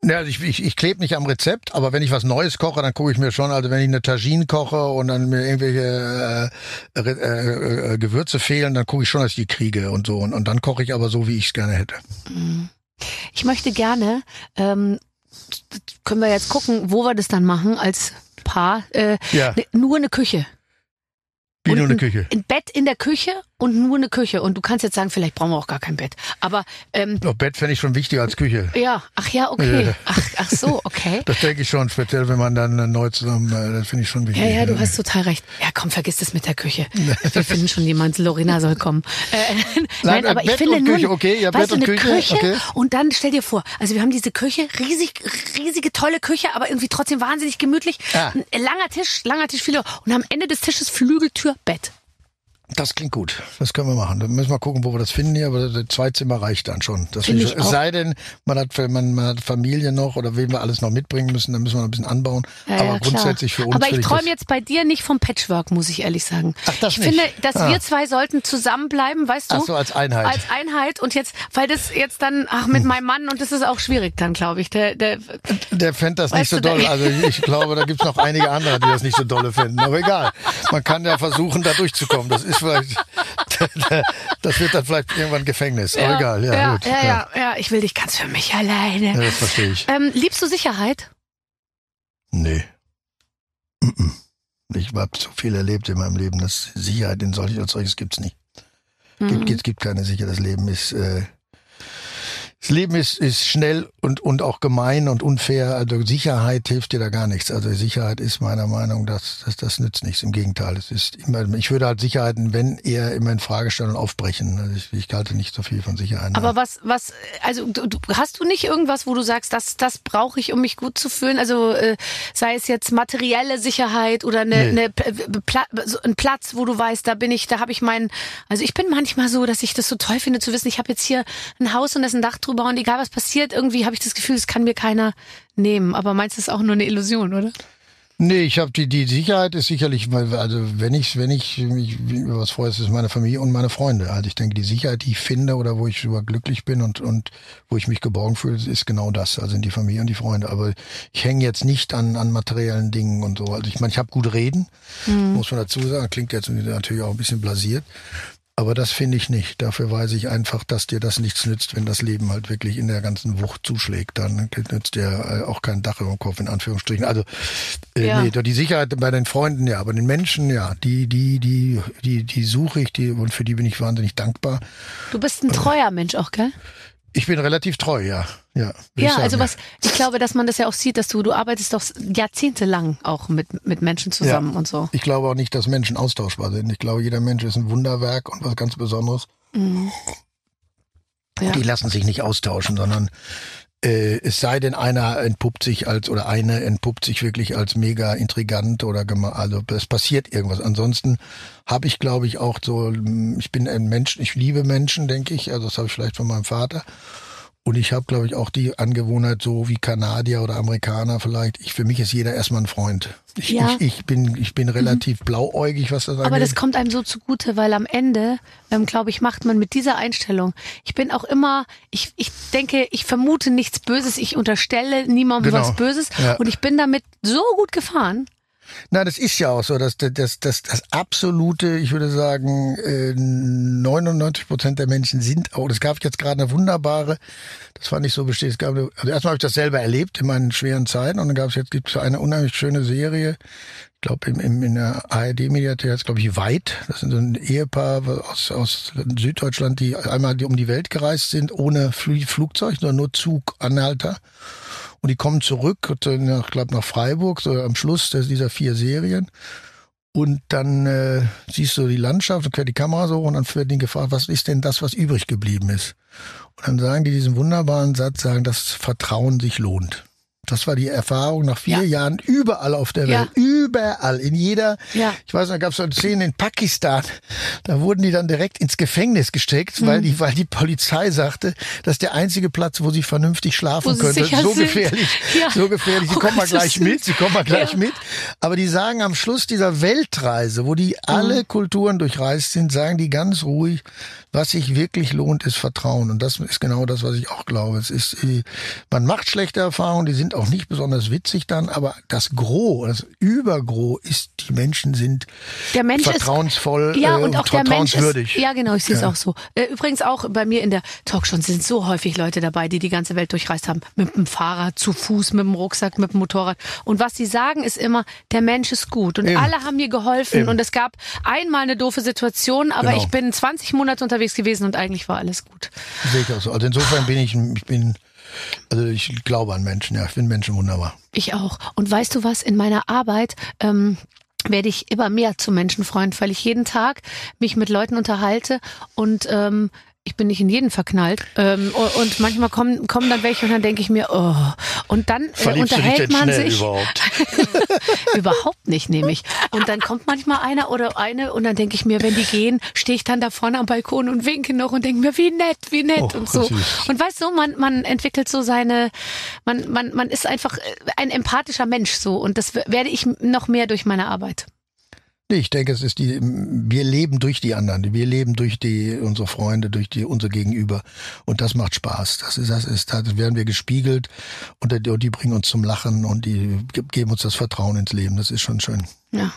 S4: Ja, also ich, ich, ich klebe nicht am Rezept, aber wenn ich was Neues koche, dann gucke ich mir schon, also wenn ich eine Tagine koche und dann mir irgendwelche äh, äh, äh, Gewürze fehlen, dann gucke ich schon, dass ich die kriege und so. Und, und dann koche ich aber so, wie ich es gerne hätte.
S2: Ich möchte gerne, ähm, können wir jetzt gucken, wo wir das dann machen als Paar. Äh,
S4: Ja.
S2: ne- nur eine Küche.
S4: Wie
S2: Und
S4: nur eine
S2: ein-
S4: Küche.
S2: Ein Bett in der Küche und nur eine Küche. Und du kannst jetzt sagen, vielleicht brauchen wir auch gar kein Bett. Aber ähm,
S4: Doch, Bett fände ich schon wichtiger als Küche.
S2: ja, ach ja, okay.
S4: Ja.
S2: Ach, ach so, okay.
S4: Das denke ich schon, speziell wenn man dann äh, neu zusammen, äh, das finde ich schon wichtig.
S2: Ja, ja, du hast total recht. Ja, komm, vergiss das mit der Küche. Wir finden schon jemand, Lorena soll kommen. Äh, nein,
S4: äh,
S2: aber ich
S4: Bett
S2: finde
S4: und
S2: nur,
S4: Küche, okay, ja,
S2: weißt
S4: Bett und
S2: eine
S4: Küche,
S2: Küche
S4: okay.
S2: und dann stell dir vor, also wir haben diese Küche, riesig, riesige, tolle Küche, aber irgendwie trotzdem wahnsinnig gemütlich.
S4: Ah.
S2: Ein langer Tisch, langer Tisch, viele und am Ende des Tisches Flügeltür, Bett.
S4: Das klingt gut. Das können wir machen. Dann müssen wir gucken, wo wir das finden hier, aber das zwei Zimmer reicht dann schon. Das
S2: ich
S4: schon. Es
S2: auch.
S4: sei denn, man hat, man, man hat Familie noch oder wen wir alles noch mitbringen müssen, dann müssen wir noch ein bisschen anbauen.
S2: Ja,
S4: aber
S2: ja, klar.
S4: grundsätzlich für uns.
S2: Aber ich träume jetzt bei dir nicht vom Patchwork, muss ich ehrlich sagen.
S4: Ach, das
S2: ich
S4: nicht?
S2: finde, dass
S4: Ah.
S2: wir zwei sollten zusammenbleiben, weißt du?
S4: Ach so, als Einheit.
S2: Als Einheit und jetzt, weil das jetzt dann, ach, mit meinem Mann und das ist auch schwierig dann, glaube ich. Der, der,
S4: Der fände das nicht so doll. Also ich glaube, da gibt's noch einige andere, die das nicht so dolle finden. Aber egal. Man kann ja versuchen, da durchzukommen. Das ist vielleicht, das wird dann vielleicht irgendwann Gefängnis. Aber egal, ja,
S2: ja,
S4: gut.
S2: Ja, ja, ja, ich will dich ganz für mich alleine.
S4: Ja, das verstehe ich.
S2: Ähm, liebst du Sicherheit?
S4: Nee. Ich habe so viel erlebt in meinem Leben, dass Sicherheit in solch, als solches gibt's nicht.
S2: Mhm.
S4: Gibt, gibt, gibt keine Sicherheit. Das Leben ist, äh, das Leben ist, ist schnell und, und auch gemein und unfair. Also Sicherheit hilft dir da gar nichts. Also Sicherheit ist meiner Meinung nach, das, das, das nützt nichts. Im Gegenteil. Es ist immer, ich würde halt Sicherheiten, wenn eher immer in Frage stellen und aufbrechen. Also ich, ich halte nicht so viel von Sicherheit.
S2: Aber was, was, also du, hast du nicht irgendwas, wo du sagst, das, das brauche ich, um mich gut zu fühlen? Also äh, sei es jetzt materielle Sicherheit oder eine,
S4: Nee.
S2: eine P- Pla so ein Platz, wo du weißt, da bin ich, da habe ich meinen. Also ich bin manchmal so, dass ich das so toll finde zu wissen, ich habe jetzt hier ein Haus und da ist ein Dach drüber und egal was passiert, irgendwie habe ich das Gefühl, es kann mir keiner nehmen. Aber meinst du, das ist auch nur eine Illusion, oder?
S4: Nee, ich habe die die Sicherheit ist sicherlich, weil also wenn ich wenn ich mich über was freue, ist es meine Familie und meine Freunde. Also ich denke, die Sicherheit, die ich finde oder wo ich über glücklich bin und und wo ich mich geborgen fühle, ist genau das. Also sind die Familie und die Freunde. Aber ich hänge jetzt nicht an an materiellen Dingen und so. Also ich meine, ich habe gut reden, muss man dazu sagen. Klingt jetzt natürlich auch ein bisschen blasiert. Aber das finde ich nicht. Dafür weiß ich einfach, dass dir das nichts nützt, wenn das Leben halt wirklich in der ganzen Wucht zuschlägt. Dann nützt dir äh, auch kein Dach über dem Kopf, in Anführungsstrichen. Also, äh,
S2: Ja.
S4: nee, die Sicherheit bei den Freunden, ja, aber den Menschen, ja, die, die, die, die, die suche ich, die, und für die bin ich wahnsinnig dankbar.
S2: Du bist ein treuer Mensch auch, gell?
S4: Ich bin relativ treu, ja. Ja,
S2: Ja,
S4: sagen,
S2: also was, ich glaube, dass man das ja auch sieht, dass du, du arbeitest doch jahrzehntelang auch mit, mit Menschen zusammen
S4: ja.
S2: und so.
S4: Ich glaube auch nicht, dass Menschen austauschbar sind. Ich glaube, jeder Mensch ist ein Wunderwerk und was ganz Besonderes.
S2: Ja.
S4: Die lassen sich nicht austauschen, sondern äh, es sei denn, einer entpuppt sich als oder eine entpuppt sich wirklich als mega intrigant oder also es passiert irgendwas. Ansonsten habe ich, glaube ich, auch so, mm, ich bin ein Mensch, ich liebe Menschen, denke ich. Also das habe ich vielleicht von meinem Vater. Und ich habe, glaube ich, auch die Angewohnheit, so wie Kanadier oder Amerikaner vielleicht. Ich, für mich ist jeder erstmal ein Freund. Ich,
S2: Ja.
S4: ich, ich, bin, ich bin relativ blauäugig, was das angeht.
S2: Aber das kommt einem so zugute, weil am Ende, ähm, glaube ich, macht man mit dieser Einstellung. Ich bin auch immer, ich, ich denke, ich vermute nichts Böses, ich unterstelle niemandem
S4: Genau.
S2: was Böses
S4: Ja.
S2: und ich bin damit so gut gefahren.
S4: Na, das ist ja auch so, dass das, das, das, das absolute, ich würde sagen, äh, 99 Prozent der Menschen sind auch. Es gab jetzt gerade eine wunderbare, das fand ich so besteht. Es gab, also erstmal habe ich das selber erlebt in meinen schweren Zeiten und dann gab es jetzt gibt's eine unheimlich schöne Serie. Ich glaube, im, im, in der ARD-Mediathek heißt glaube ich, Weit. Das sind so ein Ehepaar aus, aus Süddeutschland, die einmal um die Welt gereist sind, ohne Fl Flugzeug, sondern nur Zuganhalter. Und die kommen zurück, zu- nach, glaub, nach Freiburg, so am Schluss dieser vier Serien. Und dann äh, siehst du die Landschaft und quer die Kamera so und dann wird ihnen gefragt, was ist denn das, was übrig geblieben ist? Und dann sagen die diesen wunderbaren Satz, sagen, dass Vertrauen sich lohnt. Das war die Erfahrung nach vier
S2: Ja.
S4: Jahren überall auf der
S2: Ja.
S4: Welt. Überall, in jeder.
S2: Ja.
S4: Ich weiß, da gab es so eine Szene in Pakistan. Da wurden die dann direkt ins Gefängnis gesteckt,
S2: Mhm.
S4: weil die, weil die Polizei sagte, das ist der einzige Platz, wo sie vernünftig schlafen
S2: Wo
S4: können. Ist so
S2: sind.
S4: gefährlich.
S2: Ja.
S4: So gefährlich. Sie
S2: Oh
S4: kommen mal
S2: Gott, das
S4: gleich mit. Sie kommen mal gleich
S2: Ja.
S4: mit. Aber die sagen am Schluss dieser Weltreise, wo die alle
S2: Mhm.
S4: Kulturen durchreist sind, sagen die ganz ruhig, was sich wirklich lohnt, ist Vertrauen. Und das ist genau das, was ich auch glaube. Es ist, äh, man macht schlechte Erfahrungen, die sind auch nicht besonders witzig dann, aber das Gros, das Übergros ist, die Menschen sind
S2: Der Mensch ist
S4: vertrauensvoll
S2: Ja,
S4: äh,
S2: und auch der Mensch ist,
S4: vertrauenswürdig.
S2: ja genau, ich sehe es
S4: Ja.
S2: auch so. Äh, Übrigens auch bei mir in der Talkshow sind so häufig Leute dabei, die die ganze Welt durchreist haben. Mit dem Fahrrad, zu Fuß, mit dem Rucksack, mit dem Motorrad. Und was sie sagen ist immer, der Mensch ist gut. Und
S4: Eben.
S2: alle haben mir geholfen.
S4: Eben.
S2: Und es gab einmal eine doofe Situation, aber
S4: Genau.
S2: ich bin 20 Monate unterwegs gewesen und eigentlich war alles gut.
S4: Sehe ich auch so. Also insofern bin ich, ich bin, also ich glaube an Menschen, ja, ich finde Menschen wunderbar.
S2: Ich auch. Und weißt du was, in meiner Arbeit ähm, werde ich immer mehr zum Menschenfreund, weil ich jeden Tag mich mit Leuten unterhalte und ähm, ich bin nicht in jeden verknallt. Ähm, und manchmal kommen, kommen dann welche und dann denke ich mir, oh. Und dann äh, unterhält man sich.
S4: überhaupt?
S2: Überhaupt nicht, nehme ich. Und dann kommt manchmal einer oder eine und dann denke ich mir, wenn die gehen, stehe ich dann da vorne am Balkon und winke noch und denke mir, wie nett, wie nett
S4: Oh,
S2: und so.
S4: süß.
S2: Und weißt du, man, man entwickelt so seine, man, man, man ist einfach äh, ein empathischer Mensch so und das werde ich noch mehr durch meine Arbeit.
S4: Ich denke, es ist die, wir leben durch die anderen, wir leben durch die, unsere Freunde, durch die, unser Gegenüber. Und das macht Spaß. Das ist, das ist, da werden wir gespiegelt und die, die bringen uns zum Lachen und die ge- geben uns das Vertrauen ins Leben. Das ist schon schön.
S2: Ja.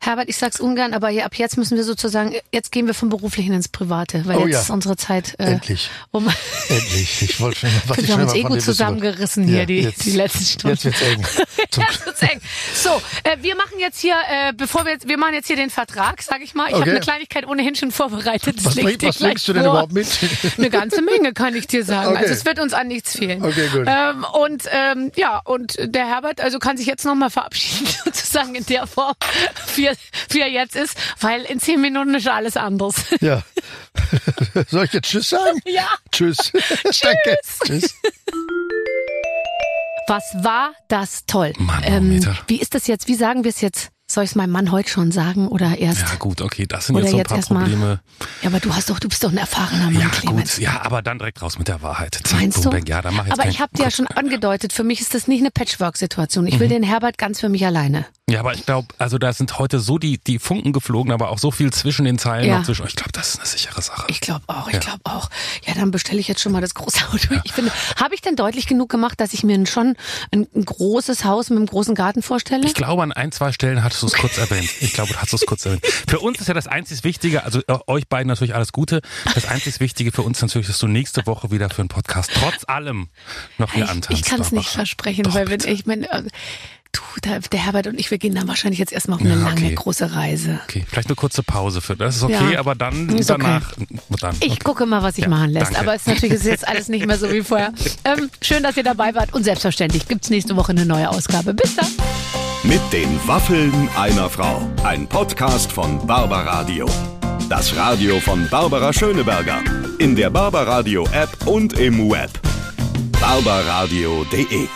S2: Herbert, ich sag's ungern, aber hier, ab jetzt müssen wir sozusagen, jetzt gehen wir vom Beruflichen ins Private, weil
S4: Oh
S2: jetzt
S4: ja.
S2: ist unsere Zeit äh,
S4: Endlich.
S2: um.
S4: Endlich. Ich wollte schon, was ich
S2: wir haben uns eh gut zusammengerissen hier,
S4: Ja,
S2: die,
S4: jetzt-
S2: die letzten Stunden.
S4: Jetzt wird's eng.
S2: Jetzt wird's eng. So, äh, wir machen jetzt hier, äh, bevor wir jetzt, wir machen jetzt hier den Vertrag, sag ich mal. Ich habe
S4: Okay.
S2: eine Kleinigkeit ohnehin schon vorbereitet. Das
S4: Was, bring, was bringst du denn
S2: vor.
S4: überhaupt mit?
S2: Eine ganze Menge, kann ich dir sagen.
S4: Okay.
S2: Also es wird uns an nichts fehlen.
S4: Okay, gut.
S2: Ähm, und ähm, ja, und der Herbert, also kann sich jetzt nochmal verabschieden, sozusagen in der Form, wie er, wie er jetzt ist, weil in zehn Minuten ist alles anders.
S4: Ja. Soll ich jetzt Tschüss sagen?
S2: Ja.
S4: Tschüss. Danke. Tschüss.
S2: Was war das toll? Ähm,
S3: Manometer.
S2: wie ist das jetzt? Wie sagen wir es jetzt? Soll ich es meinem Mann heute schon sagen oder erst?
S3: Ja gut, okay, das sind jetzt so ein
S2: jetzt
S3: paar Probleme.
S2: Ja, aber du hast doch, du bist doch ein erfahrener Mann,
S3: Ja
S2: Clemens.
S3: gut, ja, aber dann direkt raus mit der Wahrheit. Zack,
S2: Meinst
S3: boom,
S2: du?
S3: bang. Ja, dann mach jetzt
S2: aber ich habe dir ja schon angedeutet, für mich ist das nicht eine Patchwork-Situation. Ich will den Herbert ganz für mich alleine.
S3: Ja, aber ich glaube, also da sind heute so die, die Funken geflogen, aber auch so viel zwischen den Zeilen
S2: Ja.
S3: noch zwischen. Ich glaube, das ist eine sichere Sache.
S2: Ich glaube auch, ich
S3: Ja.
S2: glaube auch. Ja, dann bestelle ich jetzt schon mal das große Auto. Ich finde, habe ich denn deutlich genug gemacht, dass ich mir schon ein, ein großes Haus mit einem großen Garten vorstelle?
S3: Ich glaube, an ein, zwei Stellen hattest du es kurz erwähnt. Ich glaube, du hast es kurz erwähnt. Für uns ist ja das einzig Wichtige, also äh, euch beiden natürlich alles Gute. Das einzig Wichtige für uns natürlich, dass du nächste Woche wieder für einen Podcast trotz allem noch hier
S2: ich
S3: antanzt.
S2: ich kann es nicht versprechen,
S3: Doch,
S2: weil wenn
S3: bitte.
S2: ich meine, äh, du, der, der Herbert und ich, wir gehen dann wahrscheinlich jetzt erstmal auf eine
S3: Ja,
S2: lange,
S3: okay.
S2: große Reise.
S3: Okay, vielleicht eine kurze Pause für. Das ist okay,
S2: Ja.
S3: aber dann
S2: Ist okay.
S3: danach. Dann.
S2: Ich gucke mal, was sich
S3: Ja,
S2: machen lässt.
S3: danke.
S2: Aber es ist natürlich es ist jetzt alles nicht mehr so wie vorher. Ähm, schön, dass ihr dabei wart. Und selbstverständlich gibt's nächste Woche eine neue Ausgabe. Bis dann.
S1: Mit den Waffeln einer Frau. Ein Podcast von Barbaradio. Das Radio von Barbara Schöneberger. In der Barbaradio App und im Web. barbaradio.de